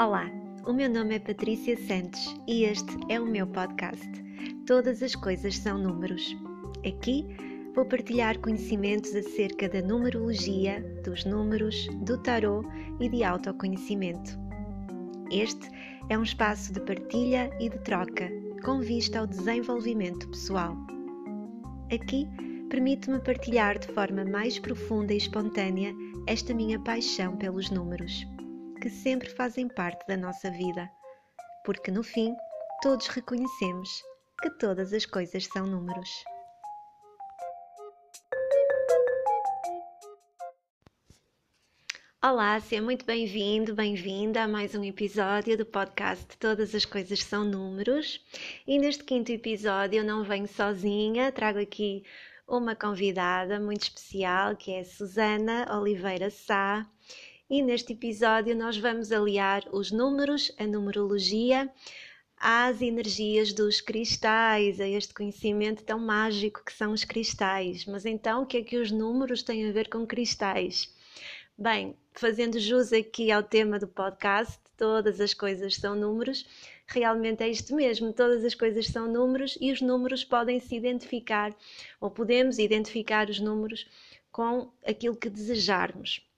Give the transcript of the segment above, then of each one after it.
Olá, o meu nome é Patrícia Santos e este é o meu podcast. Todas as coisas são números. Aqui vou partilhar conhecimentos acerca da numerologia, dos números, do tarot e de autoconhecimento. Este é um espaço de partilha e de troca, com vista ao desenvolvimento pessoal. Aqui permite-me partilhar de forma mais profunda e espontânea esta minha paixão pelos números que sempre fazem parte da nossa vida, porque no fim todos reconhecemos que todas as coisas são números. Olá, seja muito bem-vindo, bem-vinda a mais um episódio do podcast Todas as Coisas São Números. E neste quinto episódio eu não venho sozinha, trago aqui uma convidada muito especial que é Susana Oliveira Sá e neste episódio nós vamos aliar os números, a numerologia, às energias dos cristais, a este conhecimento tão mágico que são os cristais. Mas então, o que é que os números têm a ver com cristais? Bem, fazendo jus aqui ao tema do podcast, todas as coisas são números, realmente é isto mesmo, todas as coisas são números e os números podem se identificar, ou podemos identificar os números com aquilo que desejarmos.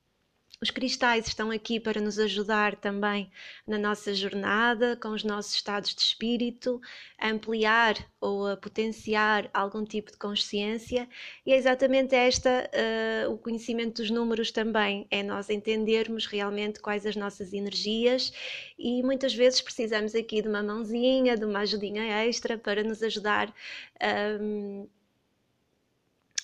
Os cristais estão aqui para nos ajudar também na nossa jornada, com os nossos estados de espírito, a ampliar ou a potenciar algum tipo de consciência, e é exatamente esta uh, o conhecimento dos números também, é nós entendermos realmente quais as nossas energias e muitas vezes precisamos aqui de uma mãozinha, de uma ajudinha extra para nos ajudar. Um,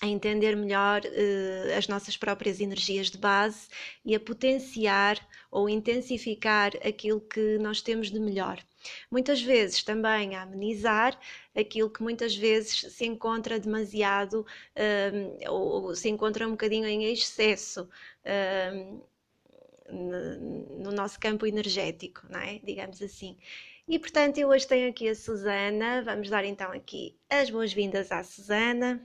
a entender melhor uh, as nossas próprias energias de base e a potenciar ou intensificar aquilo que nós temos de melhor. Muitas vezes também a amenizar aquilo que muitas vezes se encontra demasiado uh, ou se encontra um bocadinho em excesso. Uh, no nosso campo energético, não é? digamos assim. E portanto, eu hoje tenho aqui a Susana. Vamos dar então aqui as boas-vindas à Susana.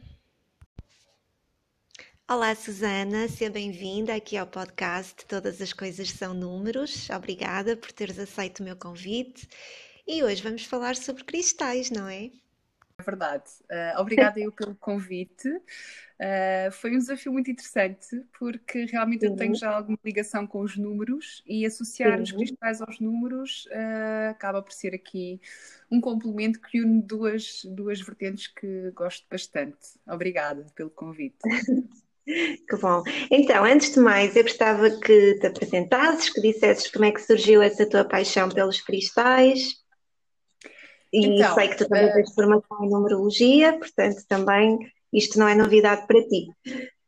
Olá, Susana, seja bem-vinda aqui ao podcast Todas as Coisas São Números. Obrigada por teres aceito o meu convite. E hoje vamos falar sobre cristais, não é? É verdade. Uh, obrigada eu pelo convite. Uh, foi um desafio muito interessante porque realmente eu tenho já alguma ligação com os números e associar os cristais aos números uh, acaba por ser aqui um complemento que une duas, duas vertentes que gosto bastante. Obrigada pelo convite. Que bom. Então, antes de mais, eu gostava que te apresentasses, que dissesses como é que surgiu essa tua paixão pelos cristais. E então, sei que tu também uh... tens formação em numerologia, portanto, também isto não é novidade para ti.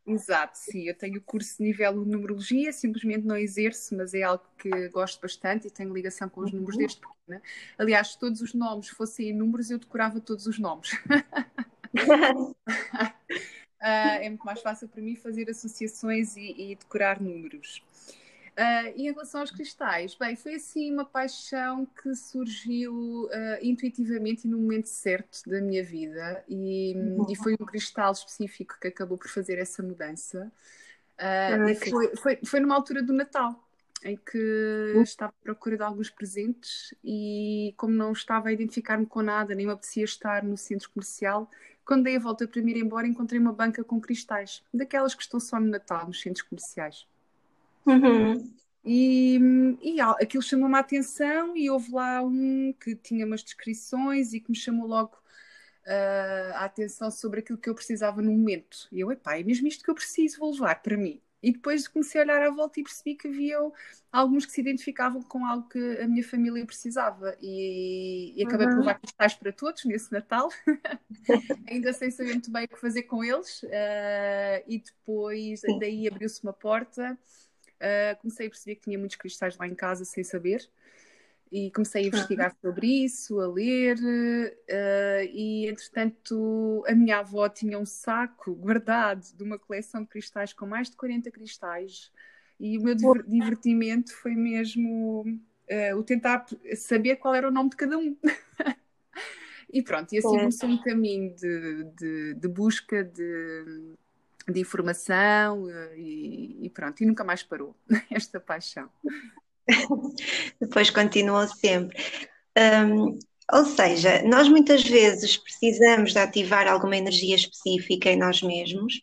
Exato, sim, eu tenho curso de nível de numerologia, simplesmente não exerço, mas é algo que gosto bastante e tenho ligação com os uhum. números desde pequena. Aliás, se todos os nomes fossem em números, eu decorava todos os nomes. uh, é muito mais fácil para mim fazer associações e, e decorar números. Uh, e em relação aos cristais, bem, foi assim uma paixão que surgiu uh, intuitivamente e no momento certo da minha vida, e, e, foi um cristal específico que acabou por fazer essa mudança. Uh, foi, foi, foi numa altura do Natal, em que uhum. estava à procura de alguns presentes e, como não estava a identificar-me com nada, nem me apetecia estar no centro comercial, quando dei a volta para me ir embora, encontrei uma banca com cristais, daquelas que estão só no Natal, nos centros comerciais. Uhum. E, e aquilo chamou-me a atenção e houve lá um que tinha umas descrições e que me chamou logo uh, a atenção sobre aquilo que eu precisava no momento. E eu, epá, é mesmo isto que eu preciso, vou levar para mim. E depois comecei a olhar à volta e percebi que havia alguns que se identificavam com algo que a minha família precisava. E, e acabei uhum. por levar cristais para todos nesse Natal, ainda sem saber muito bem o que fazer com eles. Uh, e depois, daí abriu-se uma porta. Uh, comecei a perceber que tinha muitos cristais lá em casa sem saber e comecei a investigar uhum. sobre isso, a ler, uh, e entretanto a minha avó tinha um saco guardado de uma coleção de cristais com mais de 40 cristais, e o meu divertimento foi mesmo uh, o tentar saber qual era o nome de cada um. e pronto, e assim começou um caminho de, de, de busca de, de informação uh, e, e pronto, e nunca mais parou esta paixão. depois continuam sempre. Um, ou seja, nós muitas vezes precisamos de ativar alguma energia específica em nós mesmos.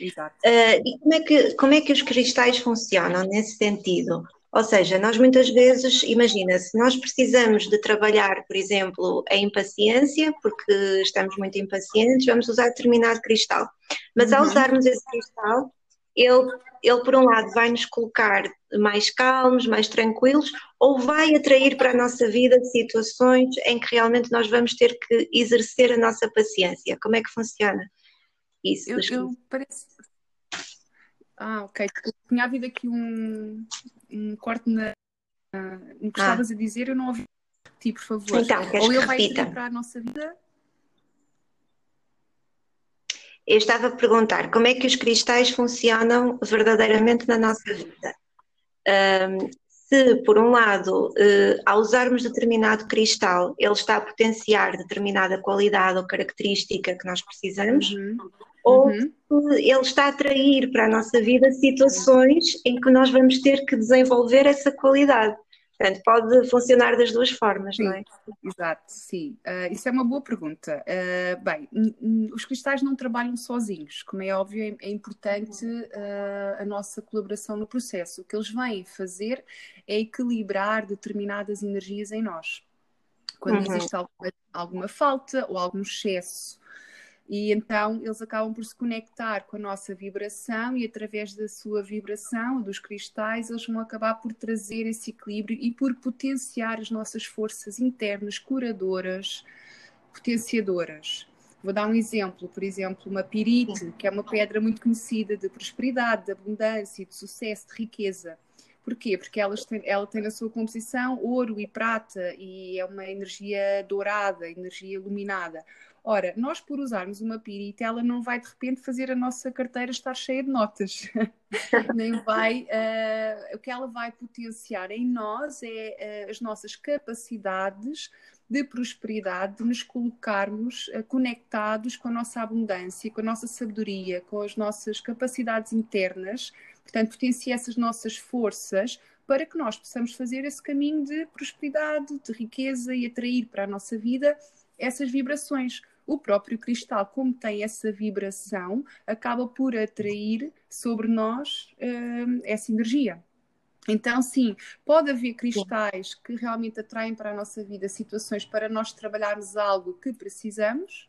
Exato. Uh, e como é, que, como é que os cristais funcionam nesse sentido? Ou seja, nós muitas vezes, imagina, se nós precisamos de trabalhar, por exemplo, a impaciência, porque estamos muito impacientes, vamos usar determinado cristal. Mas uhum. ao usarmos esse cristal, ele, ele, por um lado, vai nos colocar mais calmos, mais tranquilos, ou vai atrair para a nossa vida situações em que realmente nós vamos ter que exercer a nossa paciência. Como é que funciona isso? Eu, eu parece... Ah, ok. Tinha havido aqui um, um corte na, no que ah. estavas a dizer, eu não ouvi repetir, por favor. Então, Ou ele vai ir para a nossa vida. Eu estava a perguntar como é que os cristais funcionam verdadeiramente na nossa vida. Um, se, por um lado, uh, ao usarmos determinado cristal, ele está a potenciar determinada qualidade ou característica que nós precisamos, uhum ou uhum. ele está a atrair para a nossa vida situações em que nós vamos ter que desenvolver essa qualidade. Portanto, pode funcionar das duas formas, sim, não é? Exato, sim. Uh, isso é uma boa pergunta. Uh, bem, os cristais não trabalham sozinhos. Como é óbvio, é, é importante uh, a nossa colaboração no processo. O que eles vêm fazer é equilibrar determinadas energias em nós. Quando uhum. existe alguma, alguma falta ou algum excesso e então eles acabam por se conectar com a nossa vibração e através da sua vibração, dos cristais, eles vão acabar por trazer esse equilíbrio e por potenciar as nossas forças internas curadoras, potenciadoras. Vou dar um exemplo, por exemplo, uma pirite, que é uma pedra muito conhecida de prosperidade, de abundância, de sucesso, de riqueza. Porquê? Porque ela tem, ela tem na sua composição ouro e prata e é uma energia dourada, energia iluminada. Ora, nós por usarmos uma pirita, ela não vai de repente fazer a nossa carteira estar cheia de notas. Nem vai. Uh, o que ela vai potenciar em nós é uh, as nossas capacidades de prosperidade, de nos colocarmos uh, conectados com a nossa abundância, com a nossa sabedoria, com as nossas capacidades internas. Portanto, potencia essas nossas forças para que nós possamos fazer esse caminho de prosperidade, de riqueza e atrair para a nossa vida essas vibrações o próprio cristal, como tem essa vibração, acaba por atrair sobre nós uh, essa energia. Então, sim, pode haver cristais que realmente atraem para a nossa vida situações para nós trabalharmos algo que precisamos.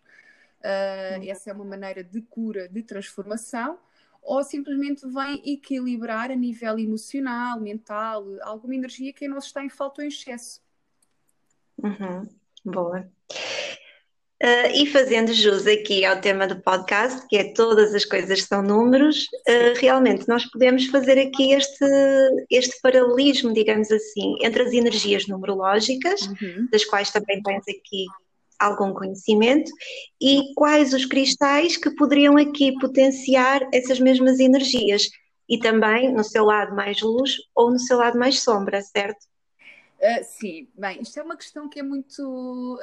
Uh, essa é uma maneira de cura, de transformação. Ou simplesmente vem equilibrar a nível emocional, mental, alguma energia que em nós está em falta ou em excesso. Uhum. Boa. Uh, e fazendo jus aqui ao tema do podcast, que é todas as coisas são números, uh, realmente nós podemos fazer aqui este, este paralelismo, digamos assim, entre as energias numerológicas, uhum. das quais também tens aqui algum conhecimento, e quais os cristais que poderiam aqui potenciar essas mesmas energias, e também no seu lado mais luz ou no seu lado mais sombra, certo? Uh, sim, bem, isto é uma questão que é muito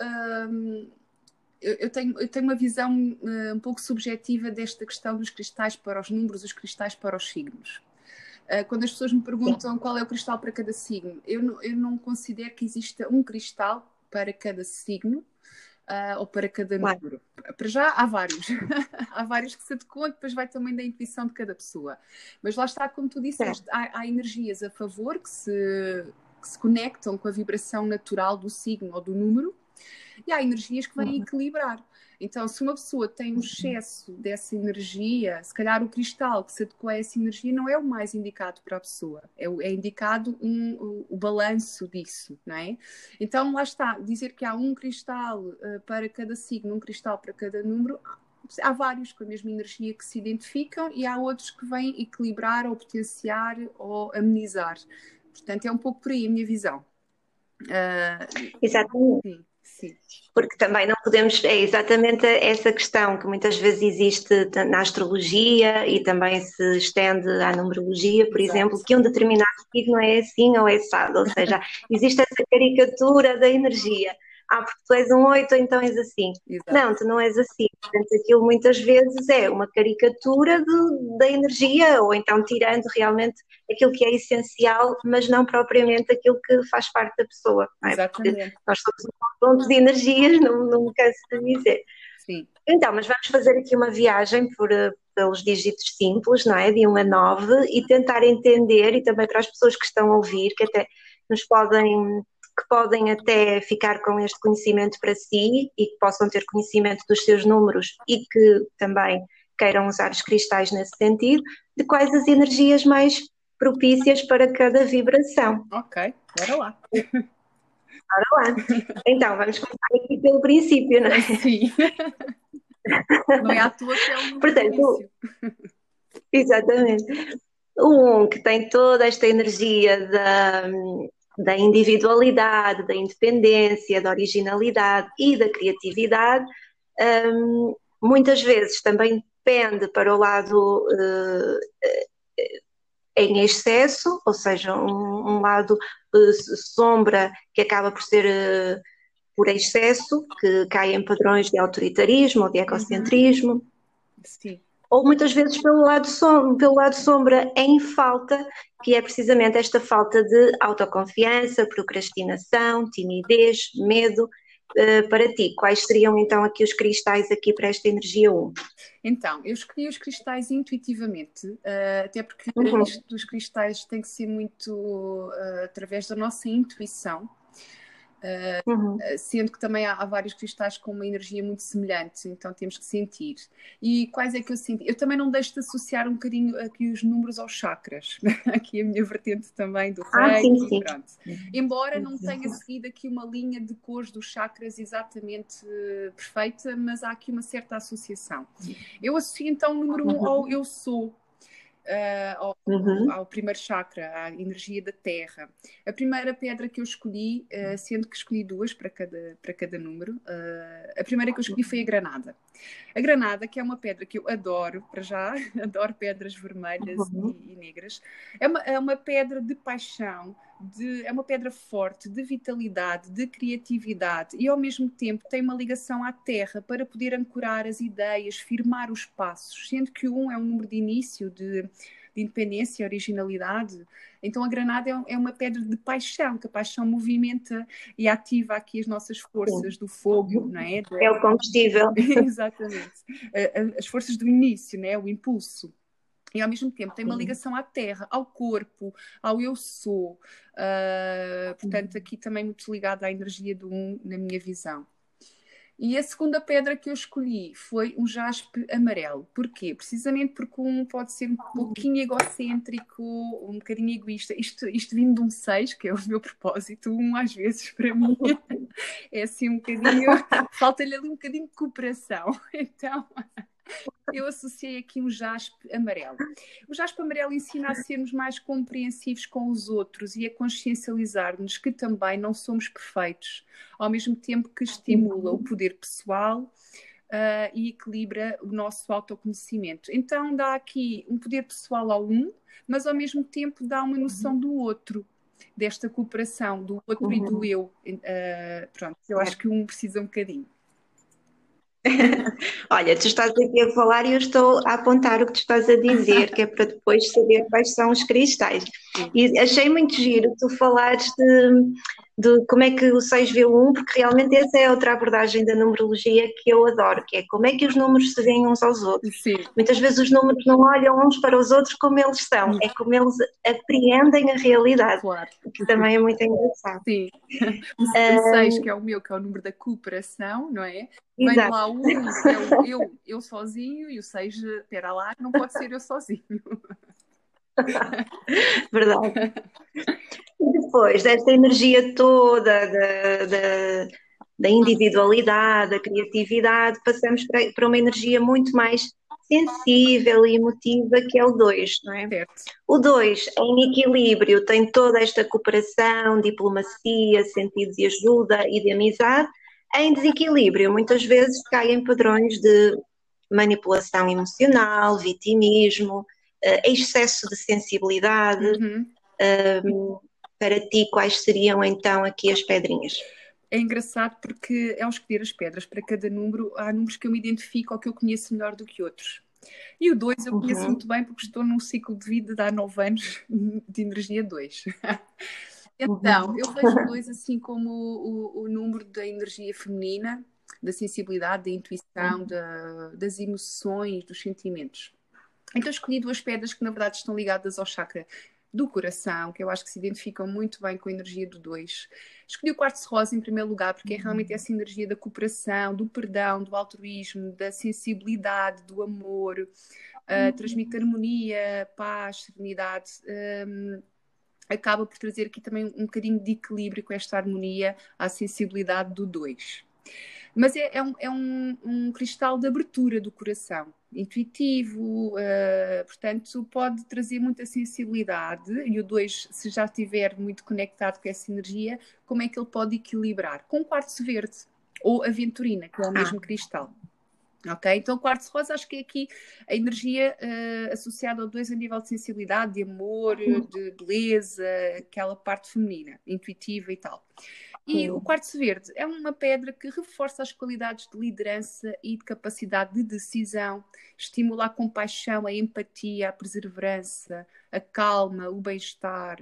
eu, tenho, eu tenho uma visão uh, um pouco subjetiva desta questão dos cristais para os números, os cristais para os signos. Uh, quando as pessoas me perguntam qual é o cristal para cada signo, eu não, eu não considero que exista um cristal para cada signo uh, ou para cada número. Para já há vários. há vários que se adequam, depois vai também da intuição de cada pessoa. Mas lá está, como tu disseste, há, há, energias a favor que se, que se conectam com a vibração natural do signo ou do número e há energias que vêm uhum. equilibrar. Então, se uma pessoa tem um uhum. excesso dessa energia, se calhar o cristal que se adequa a essa energia não é o mais indicado para a pessoa. É, é indicado um, o, o, balanço disso, não é? Então, lá está. Dizer que há um cristal uh, para cada signo, um cristal para cada número, há vários com a mesma energia que se identificam e há outros que vêm equilibrar ou potenciar ou amenizar. Portanto, é um pouco por aí a minha visão. Uh, Exatamente. Sim. Sim. Porque também não podemos, é exatamente essa questão que muitas vezes existe na astrologia e também se estende à numerologia, por Exato. exemplo, que um determinado signo é assim ou é assado, ou seja, existe essa caricatura da energia. Ah, porque tu és um 8, então és assim. Exato. Não, tu não és assim. Portanto, aquilo muitas vezes é uma caricatura de, da energia, ou então tirando realmente aquilo que é essencial, mas não propriamente aquilo que faz parte da pessoa. É? Exatamente. nós somos um conjunto de energias, não, não me canso de dizer. Sim. Então, mas vamos fazer aqui uma viagem por, eh, pelos dígitos simples, não é? De 1 a 9 e tentar entender, e também para as pessoas que estão a ouvir, que até nos podem que podem até ficar com este conhecimento para si e que possam ter conhecimento dos seus números e que também queiram usar os cristais nesse sentido, de quais as energias mais propícias para cada vibração. Ok, bora lá. Bora lá. Então, vamos começar aqui pelo princípio, não é? Sim. Não é à tua que é o Portanto, exatamente. O um que tem toda esta energia da, da individualidade, da independência, da originalidade e da criatividade, um, muitas vezes também pende para o lado uh, em excesso, ou seja, um, um lado uh, sombra que acaba por ser uh, por excesso, que cai em padrões de autoritarismo ou de ecocentrismo. Uhum. Sim ou muitas vezes pelo lado, som, pelo lado sombra em falta, que é precisamente esta falta de autoconfiança, procrastinação, timidez, medo. Uh, para ti, quais seriam então aqui os cristais aqui para esta energia 1? Então, eu escolhi os cristais intuitivamente, uh, até porque uhum. isto dos cristais tem que ser muito uh, através da nossa intuição uhum. Ah, sendo que também há, há, vários cristais com uma energia muito semelhante, então temos que sentir. E quais é que eu senti? Eu também não deixo de associar um bocadinho aqui os números aos chakras, aqui a minha vertente também do ah, reiki, sim, sim. pronto. Embora não tenha seguido aqui uma linha de cores dos chakras exatamente uh, perfeita, mas há aqui uma certa associação. Eu associo então o número 1 um ao eu sou, uh, ao, uhum. ao, primeiro chakra, à energia da terra. A primeira pedra que eu escolhi, uh, sendo que escolhi duas para cada, para cada número, uh, a primeira que eu escolhi foi a granada. A granada, que é uma pedra que eu adoro, para já, adoro pedras vermelhas uhum. e, e, negras, é uma, é uma pedra de paixão, de, é uma pedra forte, de vitalidade, de criatividade e ao mesmo tempo tem uma ligação à terra para poder ancorar as ideias, firmar os passos, sendo que o um é um número de início de, de independência, originalidade. Então a granada é, é, uma pedra de paixão, que a paixão movimenta e ativa aqui as nossas forças Sim. do fogo, não é? É o combustível. Exatamente. As forças do início, não é? O impulso e ao mesmo tempo tem uma ligação à terra, ao corpo, ao eu sou. Uh, portanto, aqui também muito ligada à energia do um, na minha visão. E a segunda pedra que eu escolhi foi um jaspe amarelo. Porquê? Precisamente porque um pode ser um pouquinho egocêntrico, um bocadinho egoísta. Isto, isto vindo de um 6, que é o meu propósito, um às vezes para mim é assim um bocadinho. falta-lhe ali um bocadinho de cooperação. Então eu associei aqui um jaspe amarelo. O jaspe amarelo ensina a sermos mais compreensivos com os outros e a consciencializar-nos que também não somos perfeitos, ao mesmo tempo que estimula o poder pessoal uh, e equilibra o nosso autoconhecimento. Então dá aqui um poder pessoal ao um, mas ao mesmo tempo dá uma noção do outro desta cooperação do outro uhum. e do uhum. eu. Uh, pronto, eu acho que um precisa um bocadinho. Olha, tu estás aqui a falar e eu estou a apontar o que tu estás a dizer, que é para depois saber quais são os cristais. E achei muito giro tu falares de, de como é que o 6 vê o 1, porque realmente essa é outra abordagem da numerologia que eu adoro, que é como é que os números se veem uns aos outros. Sim. Muitas vezes os números não olham uns para os outros como eles são, é como eles apreendem a realidade, claro. que também é muito engraçado. Sim. O 6, que é o meu, que é o número da cooperação, não é? Vem lá o 1, que é o eu, eu sozinho, e o 6, espera lá, não pode ser eu sozinho. Verdade. E depois desta energia toda da, da, da individualidade, da criatividade, passamos para, para, uma energia muito mais sensível e emotiva, que é o 2, não é? Certo. O 2, em equilíbrio, tem toda esta cooperação, diplomacia, sentido de ajuda e de amizade. Em desequilíbrio, muitas vezes cai em padrões de manipulação emocional, vitimismo, uh, excesso de sensibilidade. Uhum. Para ti, quais seriam então aqui as pedrinhas? é engraçado porque ao escolher as pedras para cada número, há números que eu me identifico ou que eu conheço melhor do que outros. E o 2 eu conheço uhum. muito bem porque estou num ciclo de vida de há 9 anos de energia 2. então, uhum. eu vejo o 2 assim como o, o, número da energia feminina, da sensibilidade, da intuição, uhum. da, das emoções, dos sentimentos. Então escolhi duas pedras que na verdade estão ligadas ao chakra do coração, que eu acho que se identificam muito bem com a energia do 2. Escolhi o quartzo rosa em primeiro lugar, porque é realmente essa energia da cooperação, do perdão, do altruísmo, da sensibilidade, do amor, uh, transmite harmonia, paz, serenidade. Um, acaba por trazer aqui também um bocadinho de equilíbrio com esta harmonia à sensibilidade do 2. Mas é, é, um, é um, um, cristal de abertura do coração, intuitivo, uh, portanto, pode trazer muita sensibilidade. E o 2, se já estiver muito conectado com essa energia, como é que ele pode equilibrar? Com quartzo verde ou aventurina, que é o ah. mesmo cristal. Ok? Então, o quartzo rosa acho que é aqui a energia uh, associada ao 2 a nível de sensibilidade, de amor, uhum. de beleza, aquela parte feminina, intuitiva e tal. E o quartzo verde é uma pedra que reforça as qualidades de liderança e de capacidade de decisão, estimula a compaixão, a empatia, a perseverança, a calma, o bem-estar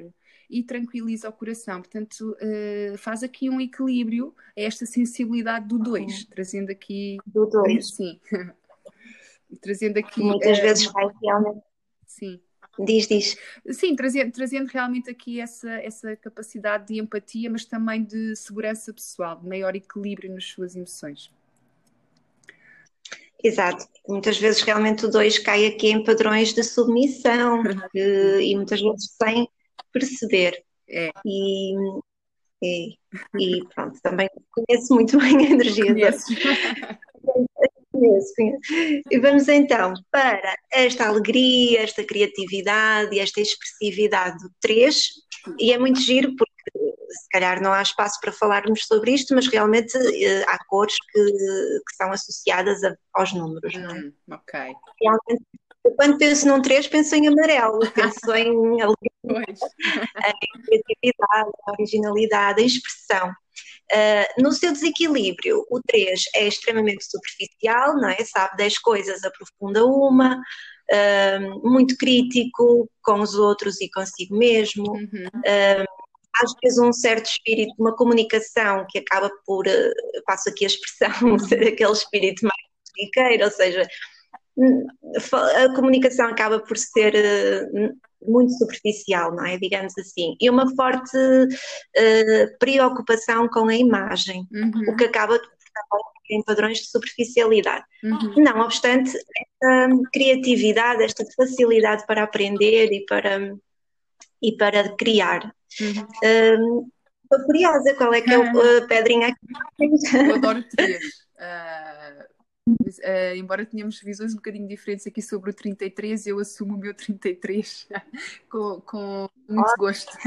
e tranquiliza o coração. Portanto, uh, faz aqui um equilíbrio a esta sensibilidade do dois, trazendo aqui. Do dois. Sim. trazendo aqui. Muitas uh, vezes vai realmente. Sim Diz, diz. Sim, trazendo, trazendo realmente aqui essa, essa capacidade de empatia, mas também de segurança pessoal, de maior equilíbrio nas suas emoções. Exato. Muitas vezes realmente o 2 cai aqui em padrões de submissão e, e muitas vezes sem perceber. É. E, e, e, pronto, também conheço muito bem a energia Conheço, conheço. E vamos então para esta alegria, esta criatividade e esta expressividade do 3, e é muito giro porque se calhar não há espaço para falarmos sobre isto, mas realmente eh, há cores que, que são associadas a, aos números. Não é? Hum, ok. Realmente, quando penso num 3, penso em amarelo, penso em alegria, em criatividade, originalidade, expressão. Uh, no seu desequilíbrio, o 3 é extremamente superficial, não é? Sabe 10 coisas, aprofunda uma, uh, muito crítico com os outros e consigo mesmo. Uhum. Uh, às vezes um certo espírito, uma comunicação que acaba por, passo aqui a expressão, ser aquele espírito mais riqueiro, ou seja, a comunicação acaba por ser muito superficial, não é? Digamos assim. E uma forte uh, preocupação com a imagem, uhum. o que acaba em padrões de superficialidade. Uhum. Não obstante, esta criatividade, esta facilidade para aprender e para, e para criar. Uhum. Um, estou curiosa, qual é que é a pedrinha aqui? Eu adoro três. Uh, Uh, embora tenhamos visões um bocadinho diferentes aqui sobre o 33, eu assumo o meu 33 com, com muito gosto.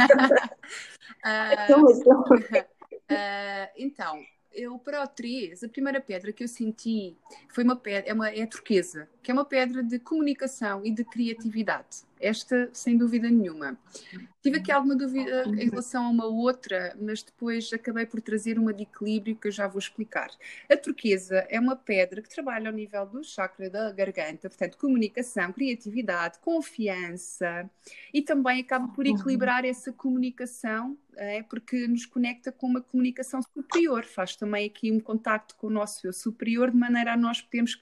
uh, uh, então, eu para o 3, a primeira pedra que eu senti foi uma pedra, é, uma, é a turquesa, que é uma pedra de comunicação e de criatividade. Esta, sem dúvida nenhuma. Tive aqui alguma dúvida em relação a uma outra, mas depois acabei por trazer uma de equilíbrio que eu já vou explicar. A turquesa é uma pedra que trabalha ao nível do chakra da garganta, portanto, comunicação, criatividade, confiança e também acaba por equilibrar essa comunicação, é, porque nos conecta com uma comunicação superior, faz também aqui um contacto com o nosso eu superior, de maneira a nós podermos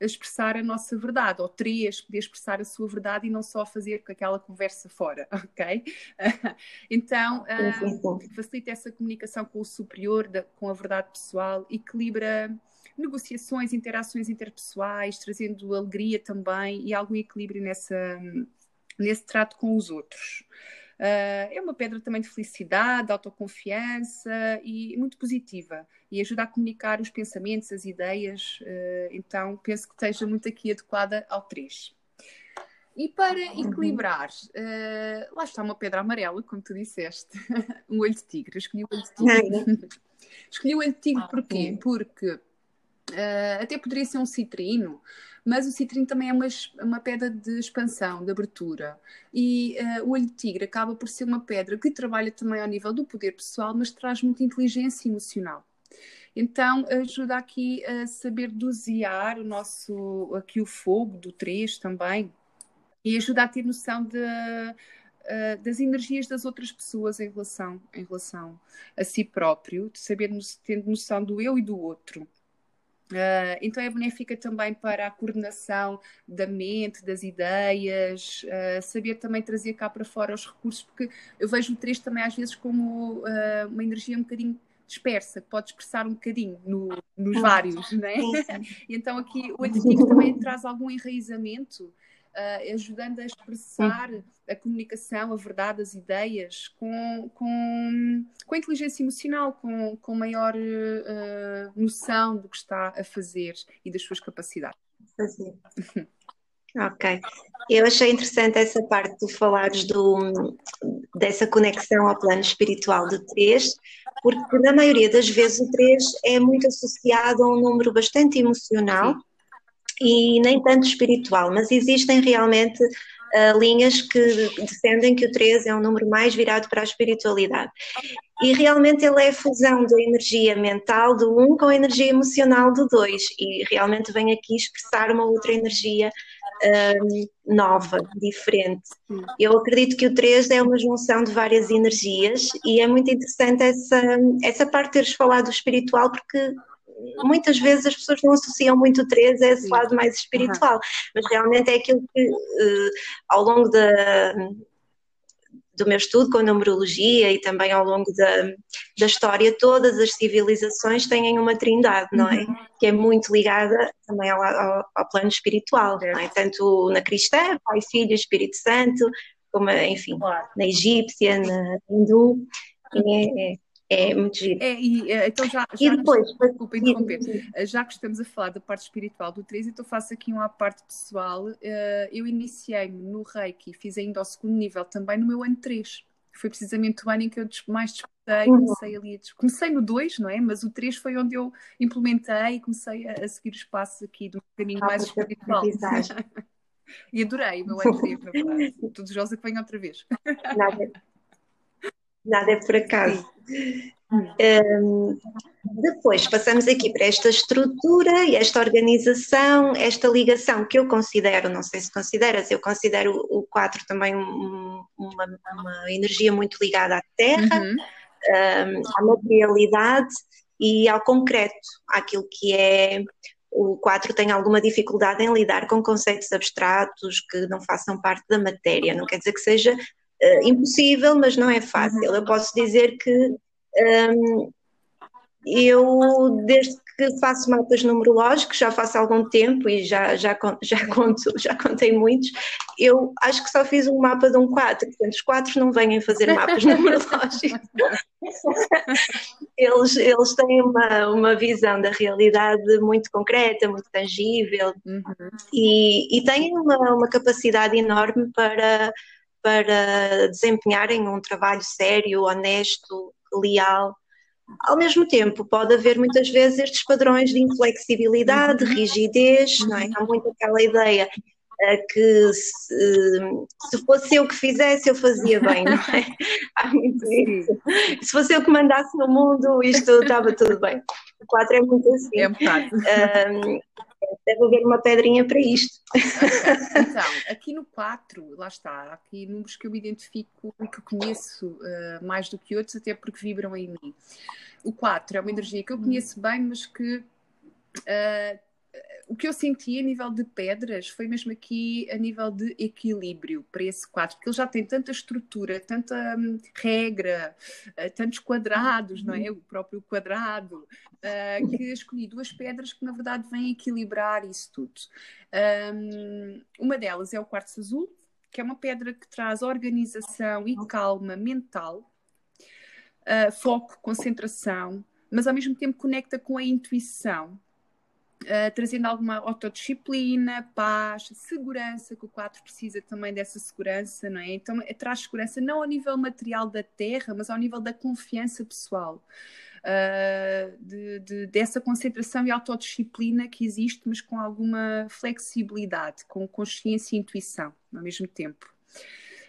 expressar a nossa verdade, ou três, poder expressar a sua verdade e não só fazer com aquela conversa fora, ok? então, uh, facilita essa comunicação com o superior, da, com a verdade pessoal, equilibra negociações, interações interpessoais, trazendo alegria também e algum equilíbrio nessa, nesse trato com os outros. Uh, é uma pedra também de felicidade, de autoconfiança e muito positiva e ajuda a comunicar os pensamentos, as ideias. Uh, então, penso que esteja muito aqui adequada ao 3. E para uhum. equilibrar, uh, lá está uma pedra amarela, como tu disseste, um olho de tigre. Eu escolhi o olho de tigre. escolhi o olho de tigre porquê? Porque até poderia ser um citrino, Mas o citrino também é uma, uma pedra de expansão, de abertura. E uh, o olho de tigre acaba por ser uma pedra que trabalha também ao nível do poder pessoal, mas traz muita inteligência emocional. Então ajuda aqui a saber dosear o nosso aqui o fogo do 3 também e ajuda a ter noção de, uh, das energias das outras pessoas em relação, em relação a si próprio, de saber ter noção do eu e do outro. Uh, então é benéfica também para a coordenação da mente, das ideias, uh, saber também trazer cá para fora os recursos, porque eu vejo o 3 também às vezes como uh, uma energia um bocadinho dispersa, que pode expressar um bocadinho no, nos vários, não é? então aqui o 8 também traz algum enraizamento uh, ajudando a expressar a comunicação, a verdade, as ideias com, com, com inteligência emocional, com, com maior uh, noção do que está a fazer e das suas capacidades. Fazer. Ok. Eu achei interessante essa parte de falares do, dessa conexão ao plano espiritual do 3, porque na maioria das vezes o 3 é muito associado a um número bastante emocional. Sim e nem tanto espiritual, mas existem realmente uh, linhas que defendem que o 13 é um número mais virado para a espiritualidade. E realmente ele é a fusão da energia mental do 1 com a energia emocional do 2, e realmente vem aqui expressar uma outra energia uh, nova, diferente. Eu acredito que o 3 é uma junção de várias energias e é muito interessante essa, essa parte de teres falado do espiritual, porque muitas vezes as pessoas não associam muito o 13 a esse lado mais espiritual, uhum. mas realmente é aquilo que uh, ao longo da, do meu estudo com a numerologia e também ao longo da, da história, todas as civilizações têm uma trindade, não é? Uhum. Que é muito ligada também ao, ao, ao plano espiritual, não é? Tanto na cristã, Pai, Filho, Espírito Santo, como, enfim, claro. na egípcia, na hindu. É, é, é muito giro. É, e, eh, então já, já e depois, desculpa interromper, já que estamos a falar da parte espiritual do 3, então faço aqui uma parte pessoal. Eh, eu iniciei-me no Reiki, fiz ainda ao segundo nível também no meu ano 3. Foi precisamente o ano em que eu mais despertei, uhum. comecei ali a... Comecei no 2, não é? Mas o 3 foi onde eu implementei e comecei a, seguir os passos aqui do caminho ah, mais espiritual. e adorei o meu ano 3, na verdade. Desejosa que venha outra vez. Nada, nada é por acaso. Um, depois passamos aqui para esta estrutura e esta organização, esta ligação que eu considero, não sei se consideras, eu considero o 4 também um, uma, uma, energia muito ligada à terra, uhum. um, à materialidade e ao concreto, àquilo que é. O 4 tem alguma dificuldade em lidar com conceitos abstratos que não façam parte da matéria. Não quer dizer que seja uh, impossível, mas não é fácil. Eu posso dizer que um, eu, desde que faço mapas numerológicos, já faço algum tempo e já, já, já, conto, já contei muitos, eu acho que só fiz um mapa de um 4, portanto os 4 não vêm fazer mapas numerológicos. eles, eles têm uma, uma visão da realidade muito concreta, muito tangível uhum. e, e têm uma, uma capacidade enorme para para desempenharem um trabalho sério, honesto, leal. Ao mesmo tempo, pode haver muitas vezes estes padrões de inflexibilidade, uhum. rigidez, não é? Há muito aquela ideia uh, que se, se, fosse eu que fizesse, eu fazia bem, não é? Há muito isso. Se fosse eu que mandasse no mundo, isto estava tudo bem. O 4 é muito assim. É um bocado. Um, deve haver uma pedrinha para isto. Então, aqui no 4, lá está, há aqui números que eu me identifico e que conheço uh, mais do que outros, até porque vibram em mim. O 4 é uma energia que eu conheço bem, mas que uh, o que eu senti a nível de pedras foi mesmo aqui a nível de equilíbrio para esse quadro, porque ele já tem tanta estrutura, tanta hum, regra, uh, tantos quadrados, não é? O próprio quadrado, uh, que escolhi duas pedras que na verdade vêm equilibrar isso tudo. Um, uma delas é o quartzo azul, que é uma pedra que traz organização e calma mental, uh, foco, concentração, mas ao mesmo tempo conecta com a intuição Uh, trazendo alguma autodisciplina, paz, segurança, que o 4 precisa também dessa segurança, não é? Então, traz segurança não ao nível material da terra, mas ao nível da confiança pessoal. uh, de, de, dessa concentração e autodisciplina que existe, mas com alguma flexibilidade, com consciência e intuição ao mesmo tempo.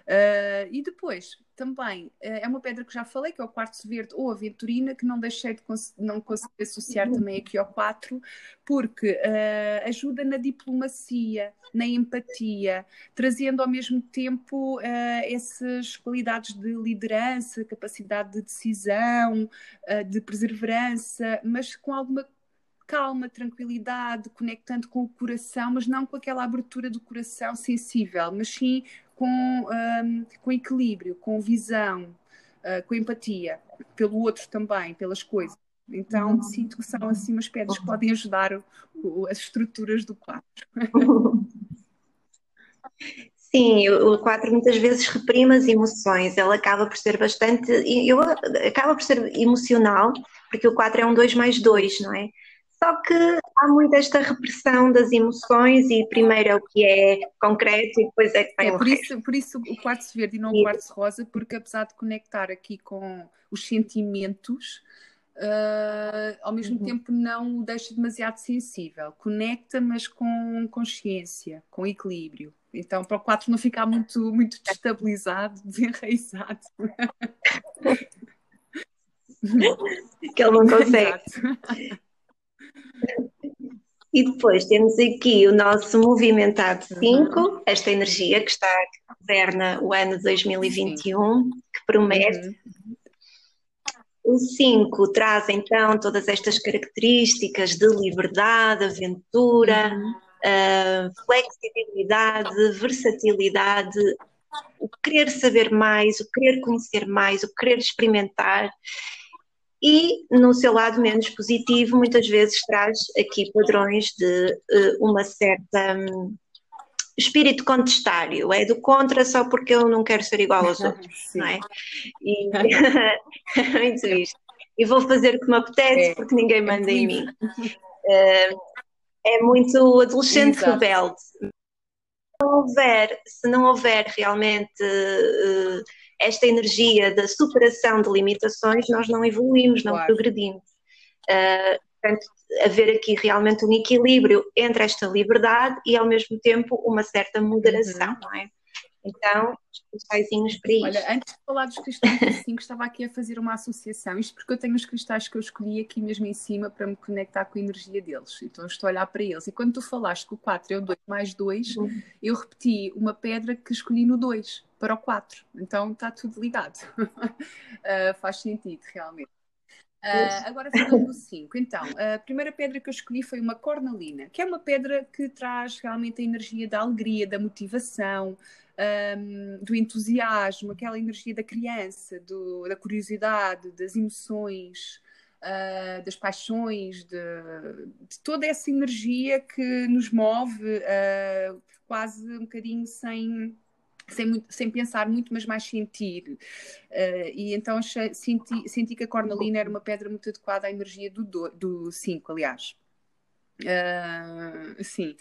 Uh, e depois, também, uh, é uma pedra que já falei, que é o quartzo verde ou aventurina, que não deixei de cons não conseguir associar também aqui ao 4, porque uh, ajuda na diplomacia, na empatia, trazendo ao mesmo tempo essas qualidades de liderança, capacidade de decisão, de perseverança, mas com alguma calma, tranquilidade, conectando com o coração, mas não com aquela abertura do coração sensível, mas sim com, um, com equilíbrio, com visão, uh, com empatia, pelo outro também, pelas coisas. Então, uhum. sinto que são assim umas pedras que podem ajudar o, o, as estruturas do quadro. Sim, o 4 muitas vezes reprime as emoções, ele acaba por ser bastante, eu, acaba por ser emocional, porque o 4 é um 2 mais 2, não é? Só que há muito esta repressão das emoções e primeiro é o que é concreto e depois é que vai é, por isso, por isso o quartzo verde e não o quartzo rosa, porque apesar de conectar aqui com os sentimentos, uh, ao mesmo uhum. tempo não o deixa demasiado sensível. Conecta, mas com consciência, com equilíbrio. Então, para o 4 não ficar muito, muito destabilizado, desenraizado. que ele não consegue. E depois temos aqui o nosso movimentado 5, uhum. esta energia que está que governa o ano 2021, Sim. que promete. Uhum. O 5 traz então todas estas características de liberdade, aventura, uh, flexibilidade, versatilidade, o querer saber mais, o querer conhecer mais, o querer experimentar e no seu lado menos positivo, muitas vezes traz aqui padrões de uh, uma certa um, espírito contestário, é do contra só porque eu não quero ser igual aos outros, não é? E, muito isto. E vou fazer o que me apetece é, porque ninguém manda é em mim. Uh, é muito adolescente Exato. rebelde. Se não houver, se não houver realmente uh, esta energia da superação de limitações, nós não evoluímos, não claro. progredimos. Uh, portanto, haver aqui realmente um equilíbrio entre esta liberdade e, ao mesmo tempo, uma certa moderação, uhum. não é? Então, os cristalzinhos para isso. Olha, antes de falar dos cristais 5, estava aqui a fazer uma associação. Isto porque eu tenho os cristais que eu escolhi aqui mesmo em cima para me conectar com a energia deles. Então, estou a olhar para eles. E quando tu falaste que o 4 é o 2 mais 2, uhum. eu repeti uma pedra que escolhi no 2 para o 4. Então, está tudo ligado. uh, faz sentido, realmente. Uh, agora falando do 5, então, a primeira pedra que eu escolhi foi uma cornalina, que é uma pedra que traz realmente a energia da alegria, da motivação, um, do entusiasmo, aquela energia da criança, do, da curiosidade, das emoções, uh, das paixões, de, de, toda essa energia que nos move uh, quase um bocadinho sem. Sem, muito, sem pensar muito, mas mais sentir. Uh, e então senti, senti que a cornalina era uma pedra muito adequada à energia do 5, aliás. Uh, sim.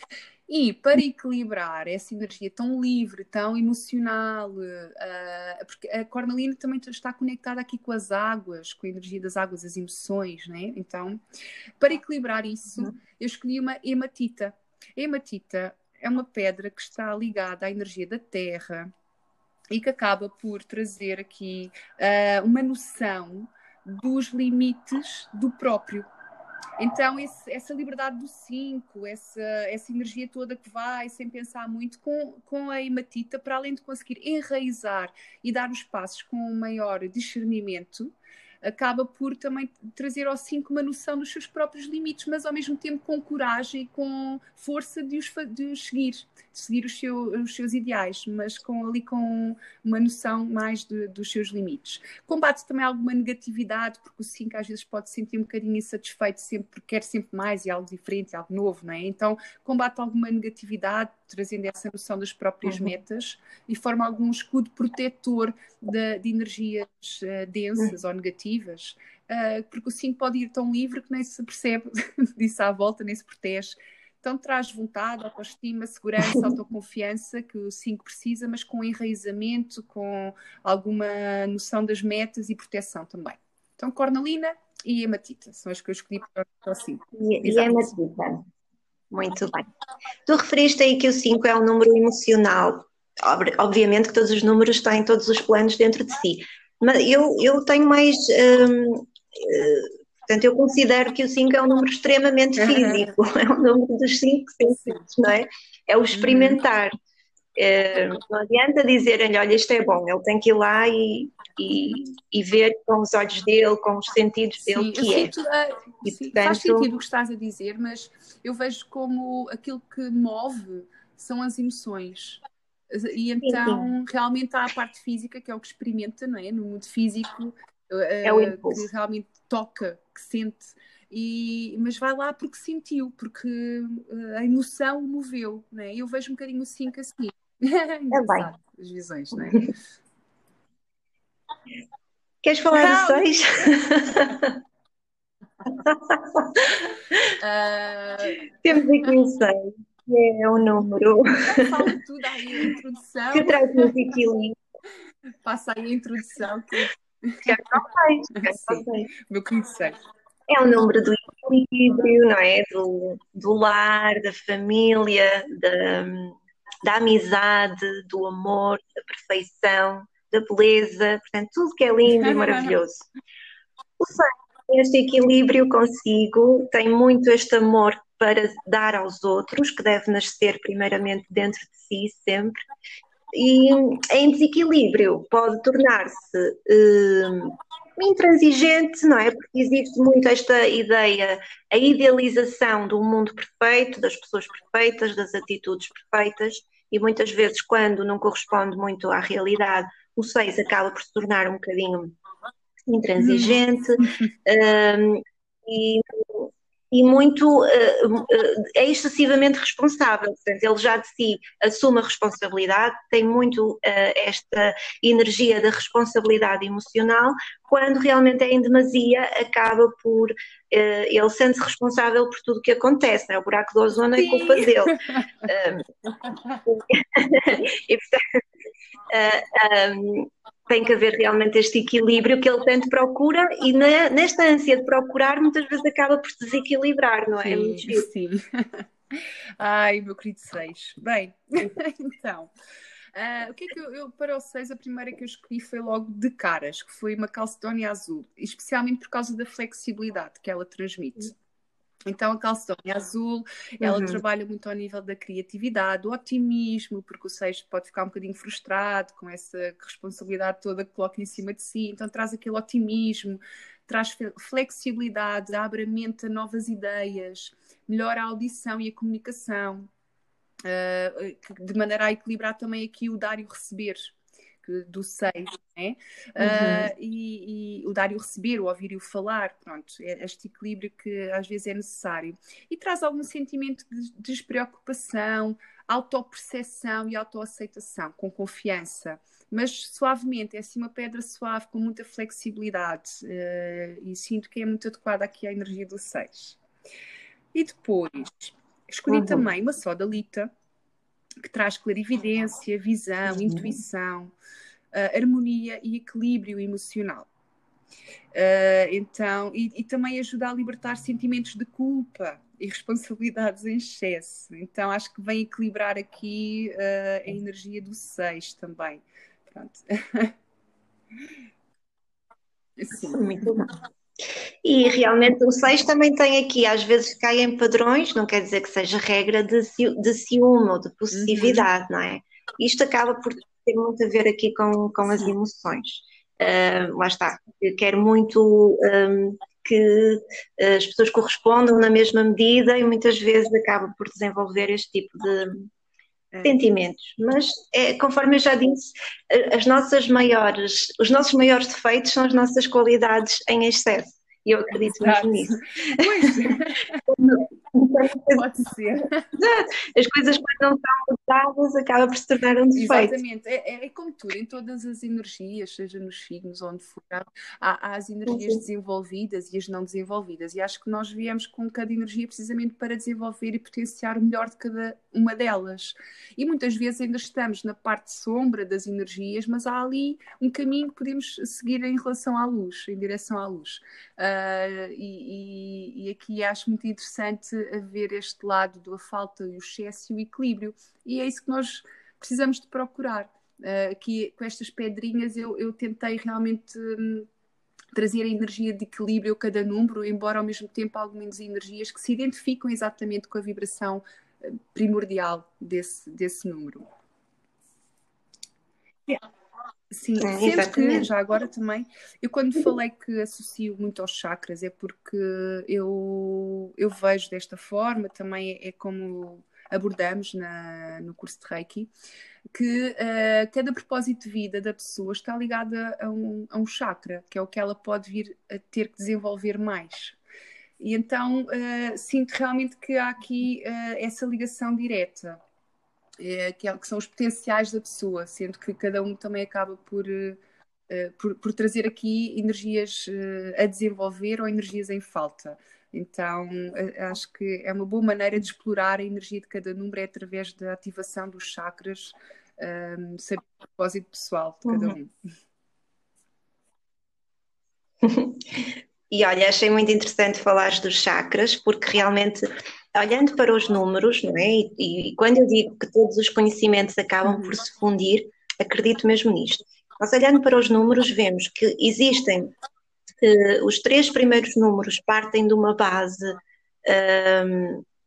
E para equilibrar essa energia tão livre, tão emocional, uh, porque a cornalina também está conectada aqui com as águas, com a energia das águas, as emoções, né? Então, para equilibrar isso, uhum. eu escolhi uma hematita. A hematita é uma pedra que está ligada à energia da terra e que acaba por trazer aqui uh, uma noção dos limites do próprio então, esse, essa liberdade do 5, essa, essa energia toda que vai, sem pensar muito, com, com a hematita, para além de conseguir enraizar e dar os passos com um maior discernimento, acaba por também trazer ao 5 uma noção dos seus próprios limites, mas ao mesmo tempo com coragem e com força de os, de os seguir, seguir os, seu, os seus ideais, mas com ali com uma noção mais de, dos seus limites. Combate também alguma negatividade, porque o 5 às vezes pode se sentir um bocadinho insatisfeito sempre, porque quer sempre mais e algo diferente, algo novo, não é? Então combate alguma negatividade, trazendo essa noção das próprias uhum. metas e forma algum escudo protetor de, de energias uh, densas uhum. ou negativas, uh, porque o 5 pode ir tão livre que nem se percebe disso à volta, nem se protege. Então traz vontade, autoestima, segurança, autoconfiança que o 5 precisa, mas com enraizamento, com alguma noção das metas e proteção também. Então, cornalina, e hematita. São as que eu escolhi para o 5. E, e hematita. Muito bem. Tu referiste aí que o 5 é um número emocional. Obviamente que todos os números têm todos os planos dentro de si. Mas eu, eu tenho mais. Hum, eh, portanto, eu considero que o 5 é um número extremamente físico. É um número dos 5 sentidos, não é? É o experimentar. É, não adianta dizerem-lhe, olha, isto é bom, ele tem que ir lá e, e, e, ver com os olhos dele, com os sentidos dele, que é. Sinto, uh, e, sim, portanto... Faz sentido o que estás a dizer, mas eu vejo como aquilo que move são as emoções. E então, sim, sim. realmente há a parte física, que é o que experimenta, não é? No mundo físico, uh, é o impulso. que realmente toca, que sente. E, mas vai lá porque sentiu, porque uh, a emoção o moveu, não é? Eu vejo um bocadinho assim que assim. Também. As visões, não é? Queres falar não. de seis? uh... Temos aqui um seis, que é um número. Fala tudo aí, a introdução. Que traz um equilíbrio. Passa aí a introdução. Que... Não Meu seis. É o número do equilíbrio, não é? Do, do lar, da família, da, da amizade, do amor, da perfeição, da beleza, portanto, tudo que é lindo e maravilhoso. O sangue, este equilíbrio consigo, tem muito este amor para dar aos outros, que deve nascer primeiramente dentro de si sempre, e em desequilíbrio. Pode tornar-se hum, intransigente, não é? Porque existe muito esta ideia, a idealização do mundo perfeito, das pessoas perfeitas, das atitudes perfeitas, e muitas vezes, quando não corresponde muito à realidade, o 6 acaba por se tornar um bocadinho intransigente. Um, e e muito uh, uh, é excessivamente responsável. Portanto, ele já de si assume a responsabilidade, tem muito uh, esta energia da responsabilidade emocional, quando realmente é em demasia, acaba por ele sente-se responsável por tudo o que acontece, é? o buraco do ozono é culpa dele. um, e, portanto, um, tem que haver realmente este equilíbrio que ele tanto procura e na, nesta ânsia de procurar muitas vezes acaba por se desequilibrar, não é? é sim, é sim. Ai, meu querido seis. Bem, então, uh, o que é que eu, eu, para o seis, a primeira que eu escolhi foi logo de caras, que foi uma calcedónia azul, especialmente por causa da flexibilidade que ela transmite. Então a calcedónia azul, ela uhum. trabalha muito ao nível da criatividade, do otimismo, porque o sexto pode ficar um bocadinho frustrado com essa responsabilidade toda que coloca em cima de si, então traz aquele otimismo, traz flexibilidade, abre a mente a novas ideias, melhora a audição e a comunicação, uh, de maneira a equilibrar também aqui o dar e o receber, do seis, né? Uhum. Uh, e, e, o dar e o receber, o ouvir e o falar, pronto, é este equilíbrio que às vezes é necessário. E traz algum sentimento de despreocupação, autoperceção e autoaceitação, com confiança. Mas suavemente, é assim uma pedra suave, com muita flexibilidade. Uh, e sinto que é muito adequada aqui à energia do 6. E depois, escolhi uhum. também uma sodalita, que traz clarividência, visão, uhum. intuição, uh, harmonia e equilíbrio emocional. Uh, então, e, e, também ajuda a libertar sentimentos de culpa e responsabilidades em excesso. Então, acho que vem equilibrar aqui uh, a energia do 6 também. Pronto. Sim. Muito bom. E realmente o 6 também tem aqui, às vezes cai em padrões, não quer dizer que seja regra de, de ciúme ou de possessividade, uhum. não é? Isto acaba por ter muito a ver aqui com, com as emoções. Uh, lá está, eu quero muito um, que as pessoas correspondam na mesma medida e muitas vezes acaba por desenvolver este tipo de. Sentimentos, mas é, conforme eu já disse, as nossas maiores, os nossos maiores defeitos são as nossas qualidades em excesso. E eu acredito mesmo nisso. Pode ser. As coisas quando não estão usadas acaba por se tornar um defeito. Exatamente. É, é, é, como tudo, em todas as energias, seja nos signos, onde for, há, há as energias Sim. desenvolvidas e as não desenvolvidas. E acho que nós viemos com cada energia precisamente para desenvolver e potenciar o melhor de cada uma delas. E muitas vezes ainda estamos na parte sombra das energias, mas há ali um caminho que podemos seguir em relação à luz, em direção à luz. Uh, e, e, e, aqui acho muito interessante ver este lado da falta, o excesso e o equilíbrio. E é isso que nós precisamos de procurar. Uh, aqui com estas pedrinhas eu, eu tentei realmente. Um, trazer a energia de equilíbrio a cada número, embora ao mesmo tempo algumas energias que se identificam exatamente com a vibração primordial desse, desse número. Sim, é, sendo que já agora também, eu quando falei que associo muito aos chakras é porque eu, eu vejo desta forma, também é, é como abordamos na, no curso de Reiki, que uh, cada propósito de vida da pessoa está ligada a um, a um chakra, que é o que ela pode vir a ter que desenvolver mais. E então uh, sinto realmente que há aqui uh, essa ligação direta, uh, que, é, que, são os potenciais da pessoa, sendo que cada um também acaba por, por, por, trazer aqui energias a desenvolver ou energias em falta. Então, acho que é uma boa maneira de explorar a energia de cada número é através da ativação dos chakras, um, saber o propósito pessoal de cada uhum. um. E olha, achei muito interessante falar dos chakras, porque realmente, olhando para os números, não é? E, e quando eu digo que todos os conhecimentos acabam por se fundir, acredito mesmo nisto. Nós olhando para os números, vemos que existem uh, os três primeiros números partem de uma base,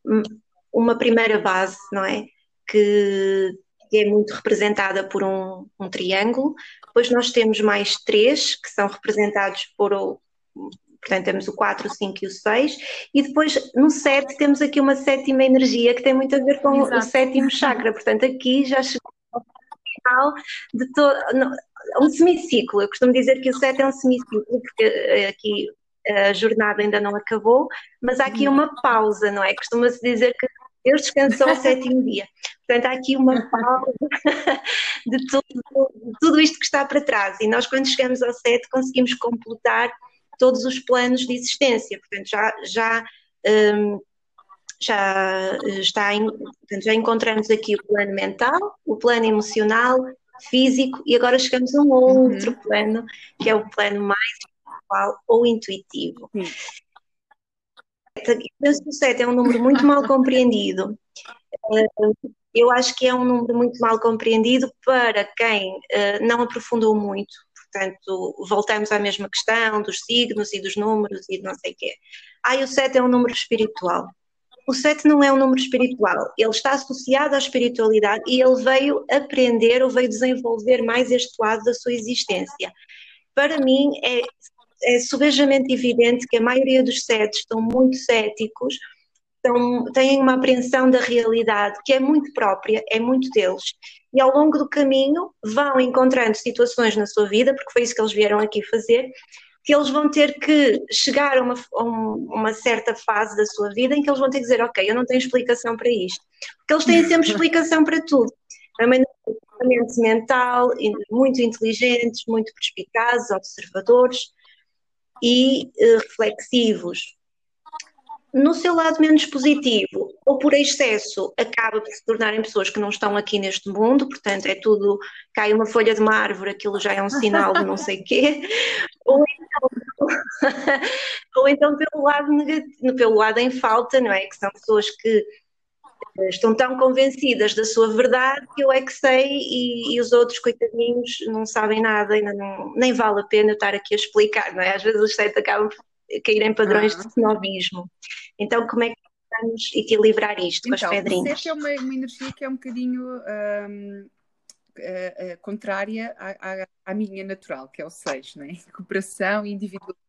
um, uma primeira base, não é? Que, que é muito representada por um, um, triângulo. Depois nós temos mais três, que são representados por Portanto, temos o 4, o 5 e o 6. E depois, no 7, temos aqui uma sétima energia que tem muito a ver com Exato. o sétimo chakra. Portanto, aqui já chegou ao final de todo. Um semiciclo. Eu costumo dizer que o 7 é um semiciclo, porque eh, aqui a jornada ainda não acabou, mas há aqui uma pausa, não é? Costuma-se dizer que Deus descansou ao sétimo dia. Portanto, há aqui uma pausa de tudo, de tudo isto que está para trás. E nós, quando chegamos ao 7, conseguimos completar todos os planos de existência. Portanto, já, já, um, já, está em, portanto, já encontramos aqui o plano mental, o plano emocional, físico, e agora chegamos a um outro uhum. plano, que é o plano mais espiritual ou intuitivo. Uhum. O 7 é um número muito mal compreendido. Hum, eu acho que é um número muito mal compreendido para quem uh, não aprofundou muito Portanto, voltamos à mesma questão dos signos e dos números e não sei o quê. Ah, o 7 é um número espiritual. O 7 não é um número espiritual, ele está associado à espiritualidade e ele veio aprender ou veio desenvolver mais este lado da sua existência. Para mim, é, é subejamente evidente que a maioria dos setes estão muito céticos, têm uma apreensão da realidade que é muito própria, é muito deles e ao longo do caminho vão encontrando situações na sua vida, porque foi isso que eles vieram aqui fazer, que eles vão ter que chegar a uma, a uma, certa fase da sua vida em que eles vão ter que dizer, ok, eu não tenho explicação para isto. Porque eles têm sempre explicação para tudo. Também mente mental, muito inteligentes, muito perspicazes, observadores e uh, reflexivos no seu lado menos positivo, ou por excesso, acaba por se tornarem pessoas que não estão aqui neste mundo, portanto é tudo, cai uma folha de uma árvore, aquilo já é um sinal de não sei quê, ou então, ou então pelo lado negativo, pelo lado em falta, não é? Que são pessoas que eh, estão tão convencidas da sua verdade que eu é que sei e, e os outros coitadinhos não sabem nada, ainda não, nem vale a pena eu estar aqui a explicar, não é? Às vezes os sete acabam por cair em padrões ah. de snobismo. Então, como é que vamos equilibrar isto então, com as então, pedrinhas? é uma, uma, energia que é um bocadinho uh, uh, contrária à, à, à, minha natural, que é o 6, né? cooperação e individualismo.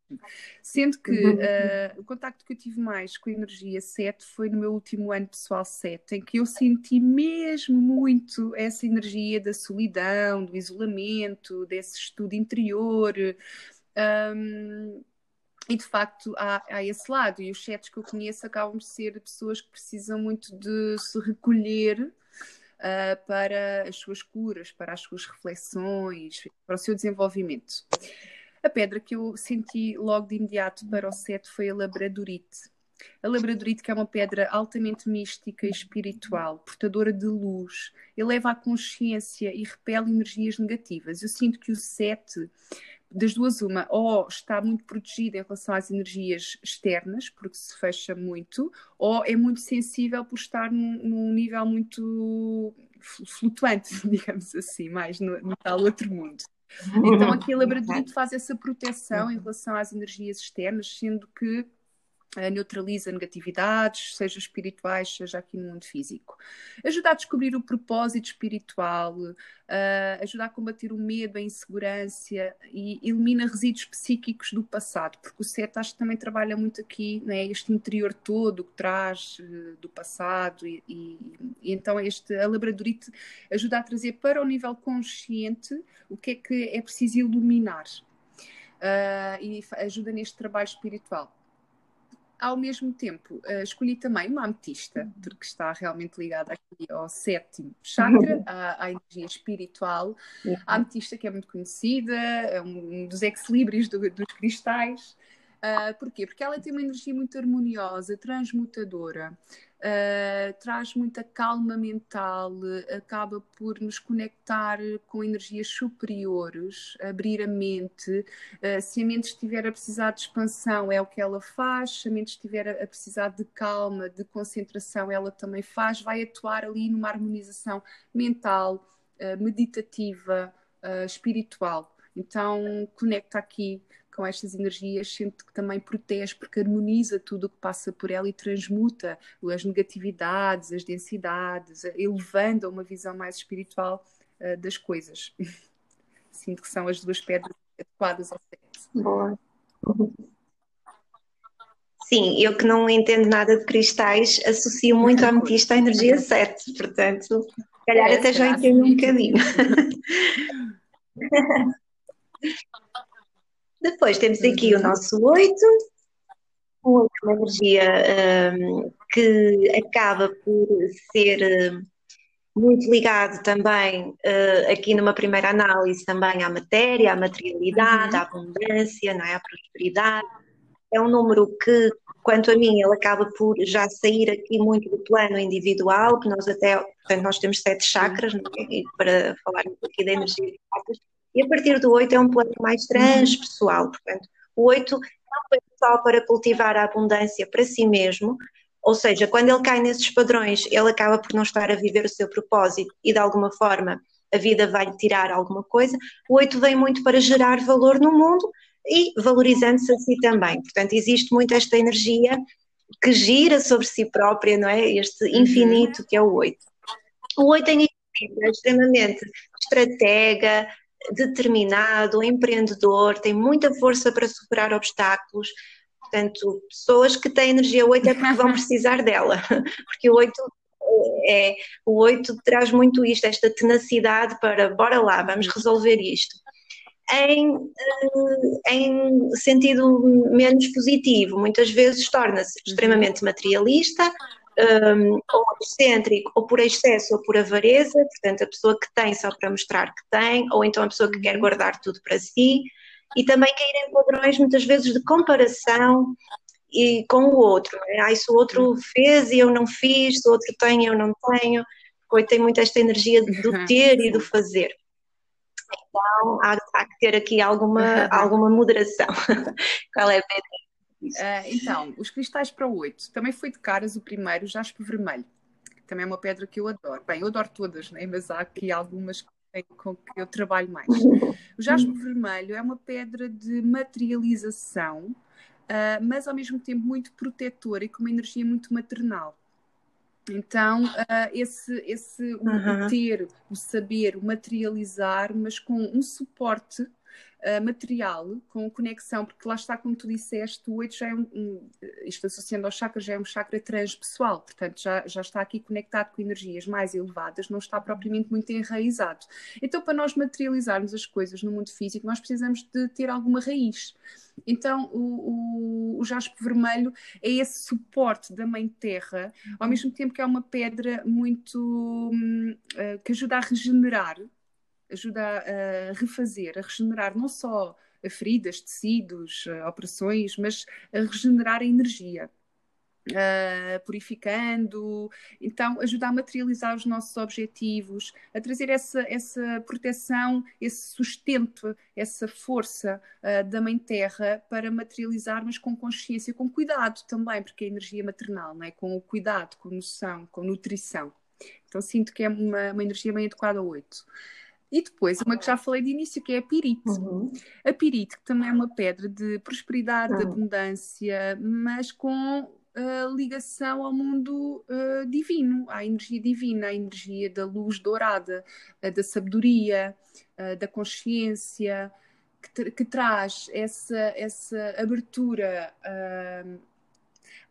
Sendo que uh, o contacto que eu tive mais com a energia 7 foi no meu último ano pessoal 7, em que eu senti mesmo muito essa energia da solidão, do isolamento, desse estudo interior. Um, e de facto há, há, esse lado, e os sets que eu conheço acabam de ser pessoas que precisam muito de se recolher uh, para as suas curas, para as suas reflexões, para o seu desenvolvimento. A pedra que eu senti logo de imediato para o set foi a labradorite. A labradorite que é uma pedra altamente mística e espiritual, portadora de luz, eleva a consciência e repele energias negativas. Eu sinto que o sete das duas, uma, ou está muito protegida em relação às energias externas, porque se fecha muito, ou é muito sensível por estar num, num nível muito flutuante, digamos assim, mais no, no tal outro mundo. Então aqui a labradorite faz essa proteção em relação às energias externas, sendo que neutraliza negatividades, seja espirituais, seja aqui no mundo físico. Ajuda a descobrir o propósito espiritual, uh, ajuda a combater o medo, a insegurança e elimina resíduos psíquicos do passado, porque o Sete acho que também trabalha muito aqui, né, este interior todo que traz uh, do passado e, e, e, então este, a labradorite ajuda a trazer para o nível consciente o que é que é preciso iluminar. Uh, e ajuda neste trabalho espiritual ao mesmo tempo, uh, escolhi também uma ametista, porque está realmente ligada aqui ao sétimo chakra, à, à energia espiritual. A ametista que é muito conhecida, é um dos ex-libris do, dos cristais. Uh, porquê? Porque ela tem uma energia muito harmoniosa, transmutadora uh, traz muita calma mental, acaba por nos conectar com energias superiores, abrir a mente. Uh, se a mente estiver a precisar de expansão, é o que ela faz, se a mente estiver a precisar de calma, de concentração, ela também faz, vai atuar ali numa harmonização mental, meditativa, espiritual. Então, conecta aqui com estas energias, sente que também protege, porque harmoniza tudo o que passa por ela e transmuta as negatividades, as densidades, elevando a uma visão mais espiritual uh, das coisas. Sinto que são as duas pedras adequadas ao sexo. Boa. Sim, eu que não entendo nada de cristais, associo muito a ametista à energia 7, portanto, se calhar é, até já entendo um bocadinho. Depois temos aqui o nosso 8, uma energia um, que acaba por ser hum, muito ligado também, uh, aqui numa primeira análise, também à matéria, à materialidade, uhum. à abundância, não é? à prosperidade. É um número que, quanto a mim, ele acaba por já sair aqui muito do plano individual, que nós até, portanto, nós temos sete chakras, é? para falarmos aqui da energia de chakras, e a partir do 8 é um plano mais transpessoal, portanto, o 8 não é só para cultivar a abundância para si mesmo, ou seja, quando ele cai nesses padrões, ele acaba por não estar a viver o seu propósito e de alguma forma a vida vai-lhe tirar alguma coisa. O 8 vem muito para gerar valor no mundo e valorizando-se a si também. Portanto, existe muito esta energia que gira sobre si própria, não é? Este uhum. infinito que é o 8. O 8 tem é extremamente estratega, determinado, empreendedor, tem muita força para superar obstáculos. Portanto, pessoas que têm energia 8 é porque vão precisar dela, porque o 8 é, o 8 traz muito isto, esta tenacidade para bora lá, vamos resolver isto. Em, eh, em sentido menos positivo, muitas vezes torna-se uhum. extremamente materialista, um, ou excêntrico, ou por excesso ou por avareza, portanto, a pessoa que tem só para mostrar que tem, ou então a pessoa que quer uhum. guardar tudo para si, e também cair em padrões muitas vezes de comparação e com o outro. Né? Ah, se o outro fez e eu não fiz, se o outro tem e eu não tenho, porque tem muito esta energia do uhum. ter e do fazer. Então há, há que ter aqui alguma, alguma moderação. Qual é a Uh, então, os cristais para o 8. Também foi de caras o primeiro, jaspe vermelho. Também é uma pedra que eu adoro. Bem, eu adoro todas, né? mas há aqui algumas com que eu trabalho mais. O jaspe vermelho é uma pedra de materialização, uh, mas ao mesmo tempo muito protetora e com uma energia muito maternal. Então, uh, esse, esse uhum. o ter, o saber, o materializar, mas com um suporte uh, material, com conexão, porque lá está, como tu disseste, o 8 já é um, um, isto associando ao chakra, já é um chakra transpessoal, portanto já, já está aqui conectado com energias mais elevadas, não está propriamente muito enraizado. Então, para nós materializarmos as coisas no mundo físico, nós precisamos de ter alguma raiz. Então, o, o, o, jaspe vermelho é esse suporte da Mãe Terra, ao mesmo tempo que é uma pedra muito. Uh, que ajuda a regenerar, ajuda a, a refazer, a regenerar não só feridas, tecidos, operações, mas a regenerar a energia. Uh, purificando, então ajuda a materializar os nossos objetivos, a trazer essa, essa proteção, esse sustento, essa força uh, da Mãe Terra para materializar, mas com consciência, com cuidado também, porque é energia maternal, não é? com o cuidado, com noção, com nutrição. Então sinto que é uma, uma energia bem adequada ao 8. E depois, uma que já falei de início, que é a pirite. Uhum. A pirite, que também é uma pedra de prosperidade, uhum. de abundância, mas com uh, ligação ao mundo uh, divino, à energia divina, à energia da luz dourada, uh, da sabedoria, da consciência, que, que, traz essa, essa abertura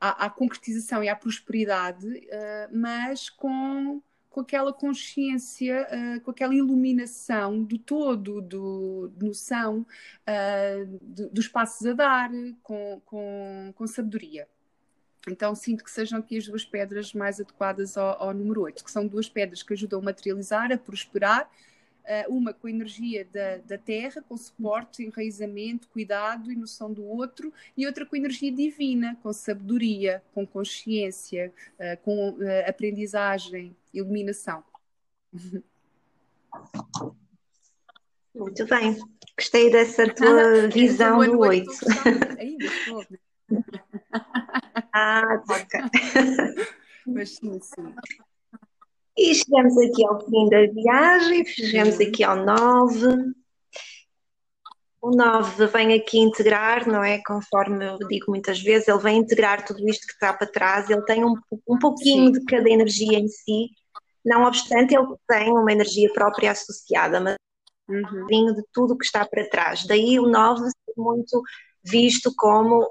à, à, concretização e à prosperidade, mas com com aquela consciência, uh, com aquela iluminação do todo, do, de noção uh, do, dos passos a dar, com, com, com sabedoria. Então sinto que sejam aqui as duas pedras mais adequadas ao, ao número 8, que são duas pedras que ajudam a materializar, a prosperar, uma com a energia da, da terra, com suporte, enraizamento, cuidado e noção do outro, e outra com energia divina, com sabedoria, com consciência, uh, com uh, aprendizagem, iluminação. Muito bem, gostei dessa tua visão do 8. Ainda estou. ah, toca. Mas sim, sim. E chegamos aqui ao fim da viagem, chegamos aqui ao 9. O 9 vem aqui integrar, não é? Conforme eu digo muitas vezes, ele vem integrar tudo isto que está para trás, ele tem um, um pouquinho Sim. de cada energia em si, não obstante, ele tem uma energia própria associada, mas uhum. de tudo que está para trás. Daí o 9 ser muito visto como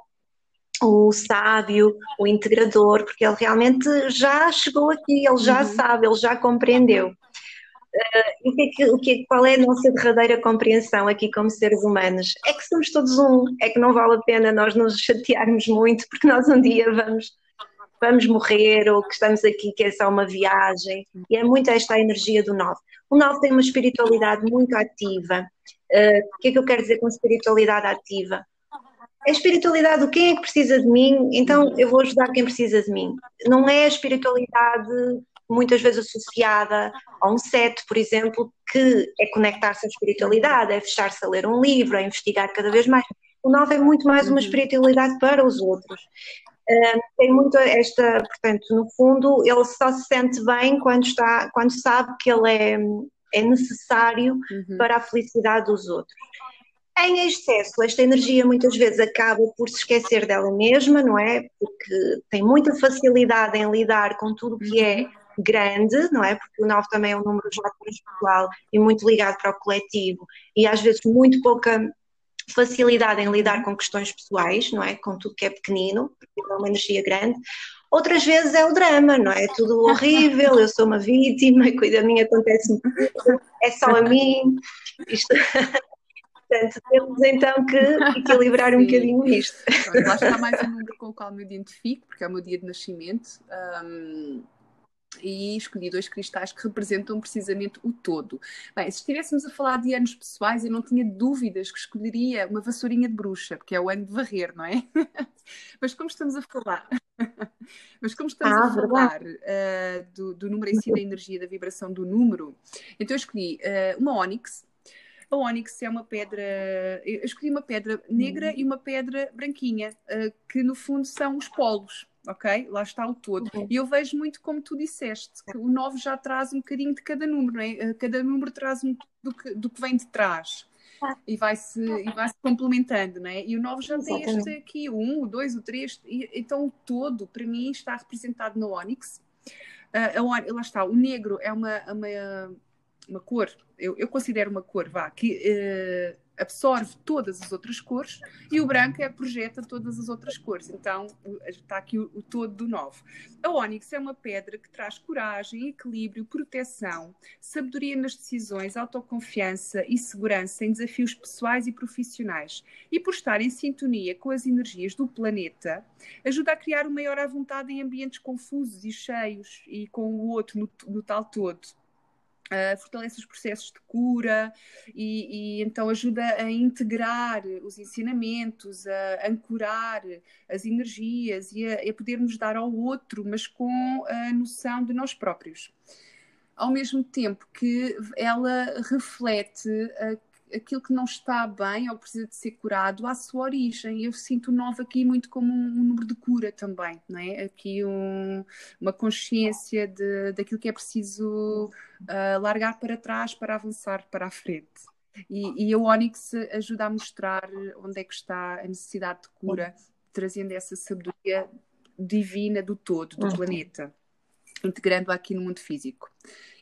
o sábio, o integrador, porque ele realmente já chegou aqui, ele já uhum. sabe, ele já compreendeu. Uh, o que é que, o que é, qual é a nossa derradeira compreensão aqui como seres humanos? É que somos todos um, é que não vale a pena nós nos chatearmos muito, porque nós um dia vamos, vamos morrer, ou que estamos aqui, que é só uma viagem, e é muito esta a energia do 9. O 9 tem uma espiritualidade muito ativa. Uh, o que é que eu quero dizer com espiritualidade ativa? A espiritualidade do quem é que precisa de mim, então eu vou ajudar quem precisa de mim. Não é a espiritualidade muitas vezes associada a um set, por exemplo, que é conectar-se à espiritualidade, é fechar-se a ler um livro, é investigar cada vez mais. O 9 é muito mais uma uhum. espiritualidade para os outros. Uh, tem muito esta, portanto, no fundo, ele só se sente bem quando, está, quando sabe que ele é, é necessário uhum. para a felicidade dos outros. Em excesso, esta energia muitas vezes acaba por se esquecer dela mesma, não é? Porque tem muita facilidade em lidar com tudo que é uhum. grande, não é? Porque o 9 também é um número já pessoal e muito ligado para o coletivo e às vezes muito pouca facilidade em lidar com questões pessoais, não é? Com tudo que é pequenino, porque é uma energia grande. Outras vezes é o drama, não é? é tudo horrível, eu sou uma vítima, cuida a mim acontece é só a mim. Isto Portanto, temos então que equilibrar um bocadinho isto. lá está mais um número com o qual me identifico, porque é o meu dia de nascimento. Um, e escolhi dois cristais que representam precisamente o todo. Bem, se estivéssemos a falar de anos pessoais, eu não tinha dúvidas que escolheria uma vassourinha de bruxa, porque é o ano de varrer, não é? Mas como estamos a falar, mas como estamos ah, a falar uh, do, do, número em si, da energia, da vibração do número, então eu escolhi uh, uma Onyx, a ónix é uma pedra, eu escolhi uma pedra negra uhum. e uma pedra branquinha, uh, que no fundo são os polos. Ok? Lá está o todo. Uhum. E eu vejo muito como tu disseste, que o 9 já traz um bocadinho de cada número, não é? Eh, cada número traz um do que, do que vem de trás ah. e vai-se vai -se complementando, não é? E o 9 já tem este aqui, o 1, o 2, o 3, e, então o todo, para mim, está representado no Onyx. Uh, a, lá está, o negro é uma, uma, uma cor eu, eu, considero uma cor, vá, que uh, absorve todas as outras cores e o branco é projeta todas as outras cores. Então está aqui o, o todo do 9. A ónix é uma pedra que traz coragem, equilíbrio, proteção, sabedoria nas decisões, autoconfiança e segurança em desafios pessoais e profissionais. E por estar em sintonia com as energias do planeta, ajuda a criar uma maior à vontade em ambientes confusos e cheios e com o outro no, no tal todo. Uh, fortalece os processos de cura e, e, então ajuda a integrar os ensinamentos, a ancorar as energias e a, a podermos dar ao outro, mas com a noção de nós próprios. Ao mesmo tempo que ela reflete aquilo que não está bem ou precisa de ser curado à sua origem. Eu sinto o 9 aqui muito como um, um, número de cura também, não é? Aqui um, uma consciência de, daquilo que é preciso uh, largar para trás para avançar para a frente. E, e a Onyx ajuda a mostrar onde é que está a necessidade de cura, trazendo essa sabedoria divina do todo, do uhum. planeta integrando aqui no mundo físico.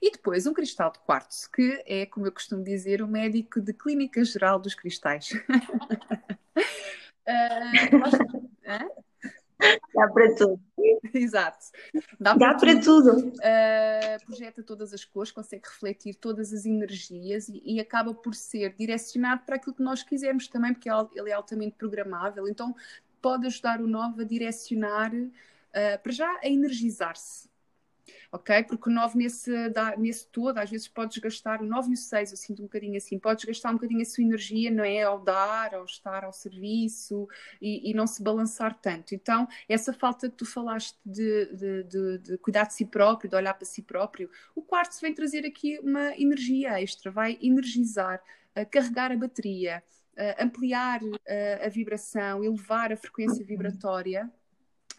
E depois um cristal de quartzo, que é, como eu costumo dizer, o médico de clínica geral dos cristais. uh, Dá para tudo. Exato. Dá, Dá para, tudo. tudo. Uh, projeta todas as cores, consegue refletir todas as energias e, e, acaba por ser direcionado para aquilo que nós quisermos também, porque ele é altamente programável. Então pode ajudar o novo a direcionar, uh, para já, a energizar-se ok? Porque o 9 nesse, nesse todo, às vezes podes gastar, o 9 e o 6, eu sinto um bocadinho assim, podes gastar um bocadinho a sua energia, não é? Ao dar, ao estar ao serviço e, e não se balançar tanto. Então, essa falta que tu falaste de, de, de, de, cuidar de si próprio, de olhar para si próprio, o quarto vem trazer aqui uma energia extra, vai energizar, uh, carregar a bateria. Uh, ampliar uh, a vibração, elevar a frequência vibratória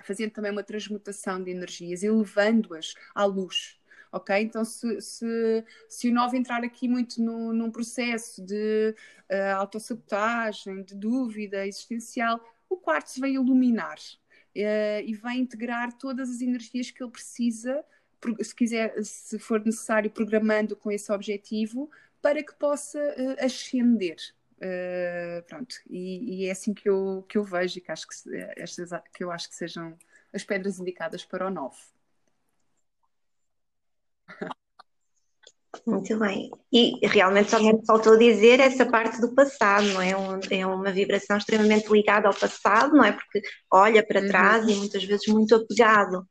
fazendo também uma transmutação de energias, elevando-as à luz. Ok? Então, se, se, se o 9 entrar aqui muito no, num processo de uh, autossabotagem, de dúvida existencial, o quartzo vem iluminar uh, e vai integrar todas as energias que ele precisa, se quiser, se for necessário, programando com esse objetivo, para que possa uh, ascender. Uh, pronto, e, e, é assim que eu, que eu vejo e que, acho que, estas, que eu acho que sejam as pedras indicadas para o 9. Muito bem. E realmente só me faltou dizer essa parte do passado, não é? Um, é uma vibração extremamente ligada ao passado, não é? Porque olha para uhum. trás e muitas vezes muito apegado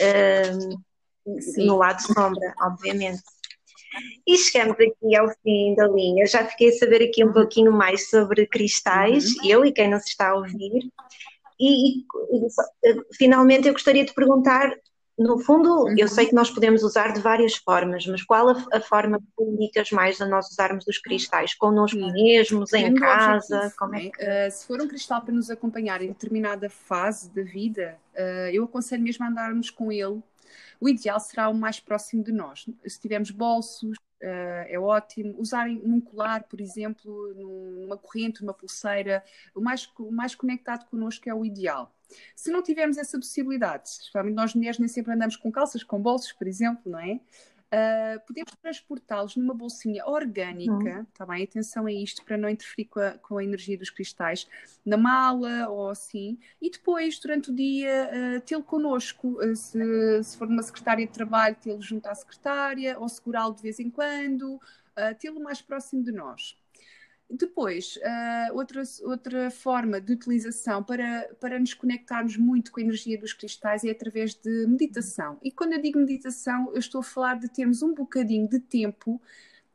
uh, no lado sombra, obviamente. E chegamos aqui ao fim da linha. Já fiquei a saber aqui um uhum. pouquinho mais sobre cristais, uhum. eu e quem não se está a ouvir. E, e, finalmente eu gostaria de perguntar, no fundo, uhum. eu sei que nós podemos usar de várias formas, mas qual a, a forma que tu indicas mais a nós usarmos os cristais? Connosco uhum. mesmos, em casa? Como é que... Uh, se for um cristal para nos acompanhar em determinada fase da vida, uh, eu aconselho mesmo a andarmos com ele o ideal será o mais próximo de nós. Se tivermos bolsos, uh, é ótimo. Usarem num colar, por exemplo, numa corrente, numa pulseira, o mais, o mais conectado connosco é o ideal. Se não tivermos essa possibilidade, nós mulheres nem sempre andamos com calças, com bolsos, por exemplo, não é? Uh, podemos transportá-los numa bolsinha orgânica, uhum. tá bem? Atenção a isto para não interferir com a, com a, energia dos cristais, na mala ou assim, e depois, durante o dia, uh, tê-lo connosco. Uh, se, se, for numa secretária de trabalho, tê-lo junto à secretária, ou segurá-lo de vez em quando, tê-lo mais próximo de nós. Depois, uh, outra, outra forma de utilização para, para nos conectarmos muito com a energia dos cristais é através de meditação. E quando eu digo meditação, eu estou a falar de termos um bocadinho de tempo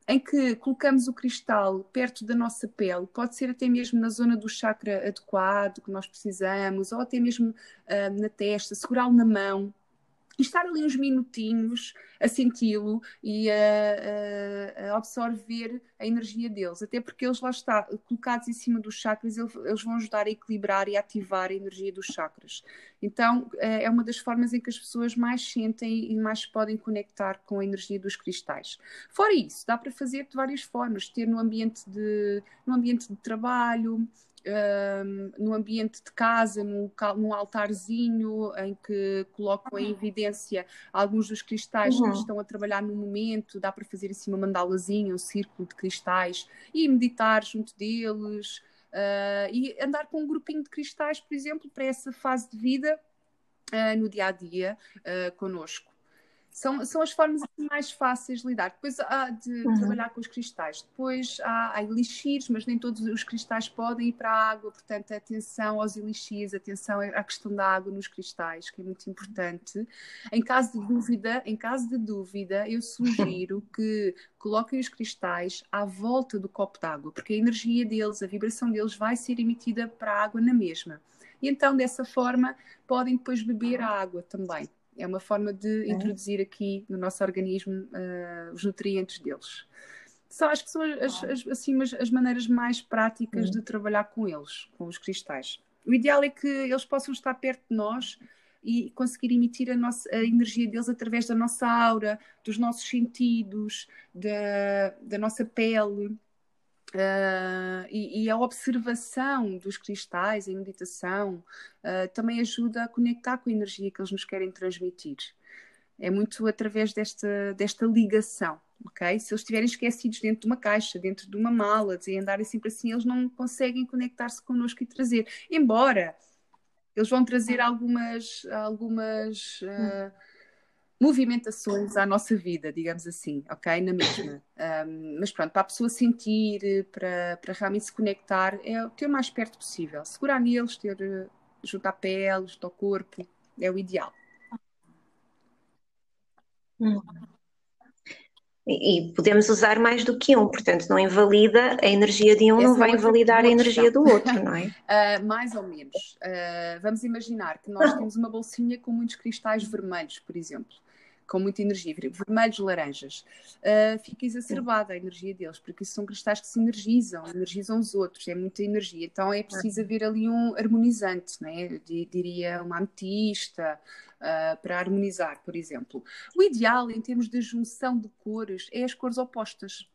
em que colocamos o cristal perto da nossa pele, pode ser até mesmo na zona do chakra adequado que nós precisamos, ou até mesmo uh, na testa, segurá-lo na mão e estar ali uns minutinhos a senti-lo e a, a, a, absorver a energia deles, até porque eles lá está, colocados em cima dos chakras, eles vão ajudar a equilibrar e ativar a energia dos chakras. Então eh, é uma das formas em que as pessoas mais sentem e mais podem conectar com a energia dos cristais. Fora isso, dá para fazer de várias formas, ter no ambiente de, no ambiente de trabalho, um, no ambiente de casa, num, num, altarzinho, em que colocam em evidência alguns dos cristais uhum. que estão a trabalhar no momento, dá para fazer assim uma mandalazinha, um círculo de cristais e meditar junto deles. Uh, e andar com um grupinho de cristais, por exemplo, para essa fase de vida uh, no dia a dia uh, connosco. São, são as formas mais fáceis de lidar. Depois há de uhum. trabalhar com os cristais. Depois há, há elixires, mas nem todos os cristais podem ir para a água, portanto, atenção aos elixires, atenção à questão da água nos cristais, que é muito importante. Em caso de dúvida, em caso de dúvida, eu sugiro que coloquem os cristais à volta do copo d'água, porque a energia deles, a vibração deles vai ser emitida para a água na mesma. E então, dessa forma, podem depois beber a água também. É uma forma de introduzir aqui no nosso organismo uh, os nutrientes deles. Só acho que são as, as, assim, as, as maneiras mais práticas de trabalhar com eles, com os cristais. O ideal é que eles possam estar perto de nós e conseguir emitir a, nossa, a energia deles através da nossa aura, dos nossos sentidos, da, da nossa pele. Uh, e, e, a observação dos cristais em meditação uh, também ajuda a conectar com a energia que eles nos querem transmitir. É muito através desta, desta ligação, ok? Se eles estiverem esquecidos dentro de uma caixa, dentro de uma mala, e andarem sempre assim, eles não conseguem conectar-se connosco e trazer. Embora eles vão trazer algumas, algumas uh, movimentações à nossa vida, digamos assim, ok? Na mesma. Um, mas pronto, para a pessoa sentir, para, para realmente se conectar, é ter o mais perto possível. Segurar neles, ter eh, junto à pele, junto ao corpo, é o ideal. Hum. E podemos usar mais do que um, portanto, não invalida a energia de um, Essa não é vai invalidar a energia do outro, não é? Uh, mais ou menos. Uh, vamos imaginar que nós temos uma bolsinha com muitos cristais vermelhos, por exemplo com muita energia, vermelhos, laranjas, uh, fica exacerbada a energia deles, porque são cristais que se energizam, energizam os outros, é muita energia. Então é preciso haver ali um harmonizante, né? diria uma ametista, uh, para harmonizar, por exemplo. O ideal em termos de junção de cores é as cores opostas.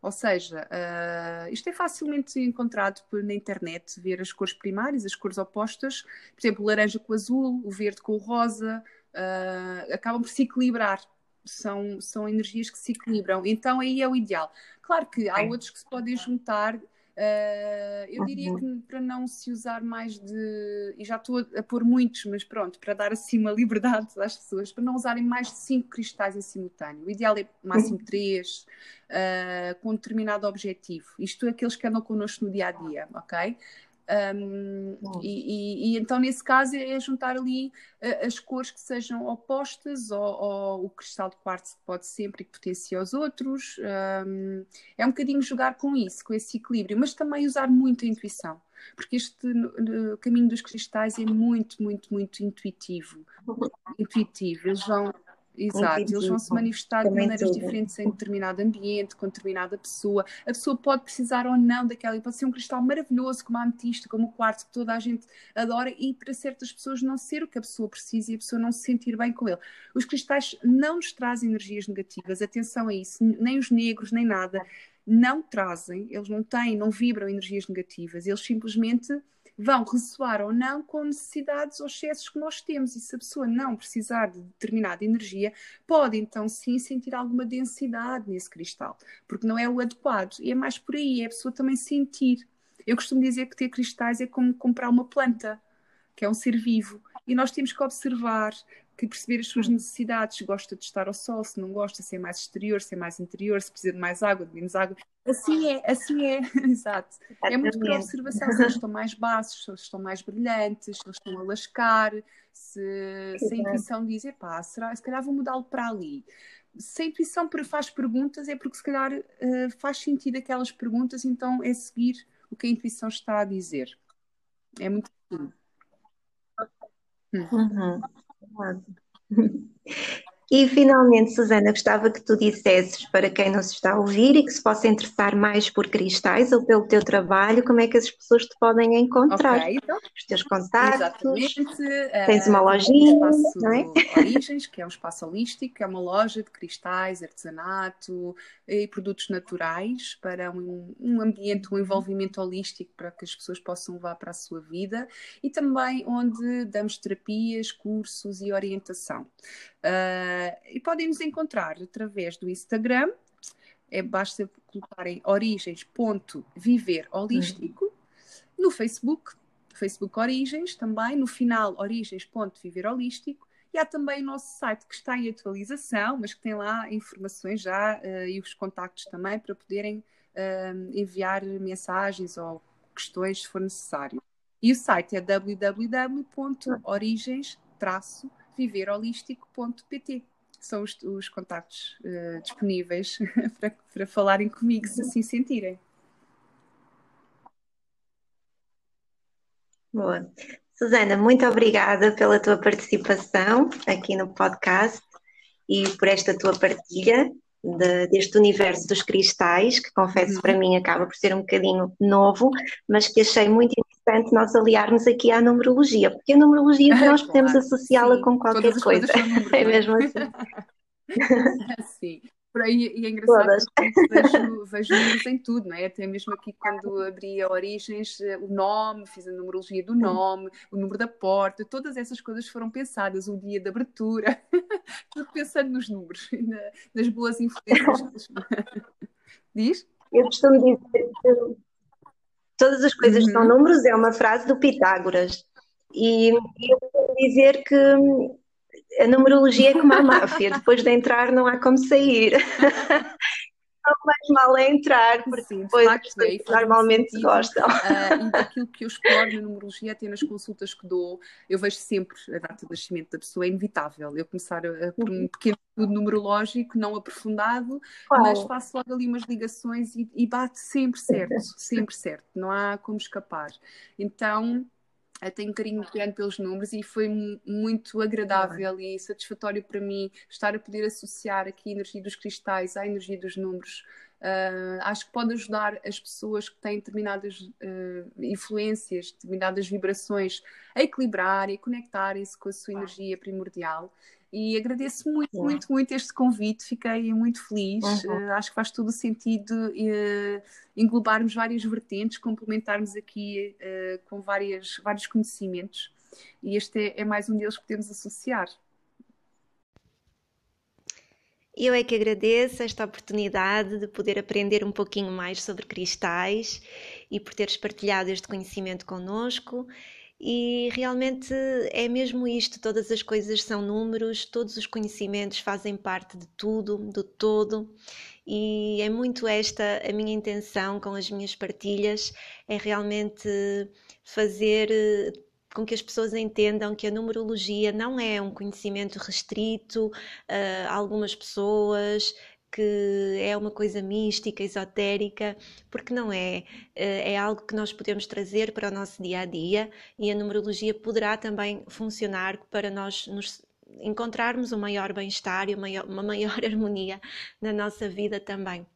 Ou seja, uh, isto é facilmente encontrado na internet, ver as cores primárias, as cores opostas, por exemplo, o laranja com o azul, o verde com o rosa, uh, acabam por se equilibrar. São, são energias que se equilibram. Então aí é o ideal. Claro que há outros que se podem juntar. Uh, eu diria que para não se usar mais de. E já estou a, pôr muitos, mas pronto, para dar assim uma liberdade às pessoas, para não usarem mais de cinco cristais em simultâneo. O ideal é máximo três, uh, com um determinado objetivo. Isto é aqueles que andam connosco no dia a dia, ok? Um, e, e, e, então, nesse caso, é juntar ali uh, as cores que sejam opostas, ou, ou, o cristal de quartzo que pode sempre e que potencia os outros. Um, é um bocadinho jogar com isso, com esse equilíbrio, mas também usar muito a intuição, porque este no caminho dos cristais é muito, muito, muito intuitivo. Intuitivo, eles vão Exato, eles vão se manifestar de maneiras tudo. diferentes em determinado ambiente, com determinada pessoa. A pessoa pode precisar ou não daquela, pode ser um cristal maravilhoso, como a ametista, como o quartzo, que toda a gente adora, e para certas pessoas não ser o que a pessoa precisa e a pessoa não se sentir bem com ele. Os cristais não nos trazem energias negativas, atenção a isso, nem os negros, nem nada. Não trazem, eles não têm, não vibram energias negativas, eles simplesmente vão ressoar ou não com necessidades ou excessos que nós temos. E se a pessoa não precisar de determinada energia, pode então sim sentir alguma densidade nesse cristal, porque não é o adequado. E é mais por aí, é a pessoa também sentir. Eu costumo dizer que ter cristais é como comprar uma planta, que é um ser vivo. E nós temos que observar, que perceber as suas necessidades, se gosta de estar ao sol, se não gosta, se é mais exterior, se é mais interior, se precisa de mais água, de menos água. Assim é, assim é, exato. É muito por observação, se eles estão mais baixos, se eles estão mais brilhantes, se eles estão a lascar, se, se a intuição diz, epá, será, se calhar vou mudá-lo para ali. Se a intuição faz perguntas, é porque se calhar uh, faz sentido aquelas perguntas, então é seguir o que a intuição está a dizer. É muito Uhum. Obrigada. E finalmente, Susana, gostava que tu dissesses para quem nos está a ouvir e que se possa interessar mais por cristais ou pelo teu trabalho, como é que as pessoas te podem encontrar? Okay, então, Os teus contatos. Exatamente. Tens uma uh, lojinha, um espaço não é? Origens, que é um espaço holístico, é uma loja de cristais, artesanato e produtos naturais para um, um ambiente, um envolvimento holístico para que as pessoas possam levar para a sua vida e também onde damos terapias, cursos e orientação. Uh, e podem nos encontrar através do Instagram, é, basta colocarem origens.viver holístico, uhum. no Facebook, Facebook Origens também, no final origens.viver holístico, e há também o nosso site que está em atualização, mas que tem lá informações já uh, e os contactos também para poderem uh, enviar mensagens ou questões se for necessário. E o site é www.origens-viverholístico.pt são os, os contactos uh, disponíveis para, para falarem comigo se assim sentirem. Boa. Susana, muito obrigada pela tua participação aqui no podcast e por esta tua partilha de, deste universo dos cristais, que confesso para uhum. mim acaba por ser um bocadinho novo, mas que achei muito interessante nós aliarmos aqui à numerologia, porque a numerologia nós podemos associá-la com qualquer coisa. É mesmo assim. sim. Aí, e é engraçado vejo, vejo números em tudo, não é? Até mesmo aqui quando abri a Origens, eh, o nome, fiz a numerologia do nome, o número da porta, todas essas coisas foram pensadas, o dia de abertura, tudo pensando nos números, nas boas influências. Diz? Eu costumo dizer que todas as coisas uhum. são números, é uma frase do Pitágoras. E eu costumo dizer que a numerologia é como a máfia, depois de entrar não há como sair. mais mal é entrar, porque Sim, depois facto, é, normalmente sentido, gostam. Uh, e daquilo que eu exploro na numerologia, até nas consultas que dou, eu vejo sempre a data de nascimento da pessoa, é inevitável. Eu começar a, a, por um uhum. pequeno estudo numerológico, não aprofundado, claro. mas faço logo ali umas ligações e, e bate sempre certo, sempre certo, não há como escapar. Então tenho um carinho grande pelos números e foi muito agradável e satisfatório para mim estar a poder associar aqui a energia dos cristais à energia dos números. Uh, acho que pode ajudar as pessoas que têm determinadas uh, influências, determinadas vibrações a equilibrar e conectarem-se com a sua energia primordial. E agradeço muito, muito, muito este convite, fiquei muito feliz. Uhum. Uh, acho que faz todo o sentido uh, englobarmos várias vertentes, complementarmos aqui uh, com várias, vários conhecimentos. E este é, é mais um deles que podemos associar. Eu é que agradeço esta oportunidade de poder aprender um pouquinho mais sobre cristais e por teres partilhado este conhecimento connosco e realmente é mesmo isto: todas as coisas são números, todos os conhecimentos fazem parte de tudo, do todo, e é muito esta a minha intenção com as minhas partilhas: é realmente fazer eh, com que as pessoas entendam que a numerologia não é um conhecimento restrito a algumas pessoas, que é uma coisa mística, esotérica, porque não é. Eh, é algo que nós podemos trazer para o nosso dia a dia e a numerologia poderá também funcionar para nós nos encontrarmos um maior bem-estar e uma maior harmonia na nossa vida também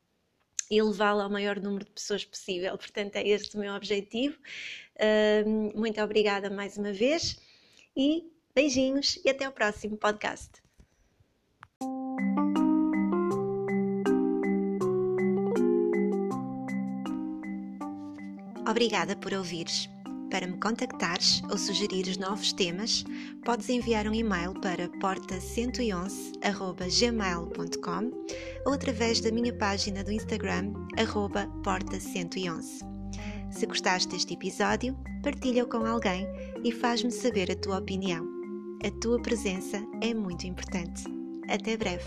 e levá-la ao maior número de pessoas possível. Portanto, é este o meu objetivo. Muito obrigada mais uma vez e beijinhos e até o próximo podcast. Obrigada por ouvires. Para me contactares ou sugerires novos temas, podes enviar um e-mail para porta111.gmail.com ou através da minha página do Instagram, porta111. Se gostaste deste episódio, partilha-o com alguém e faz-me saber a tua opinião. A tua presença é muito importante. Até breve!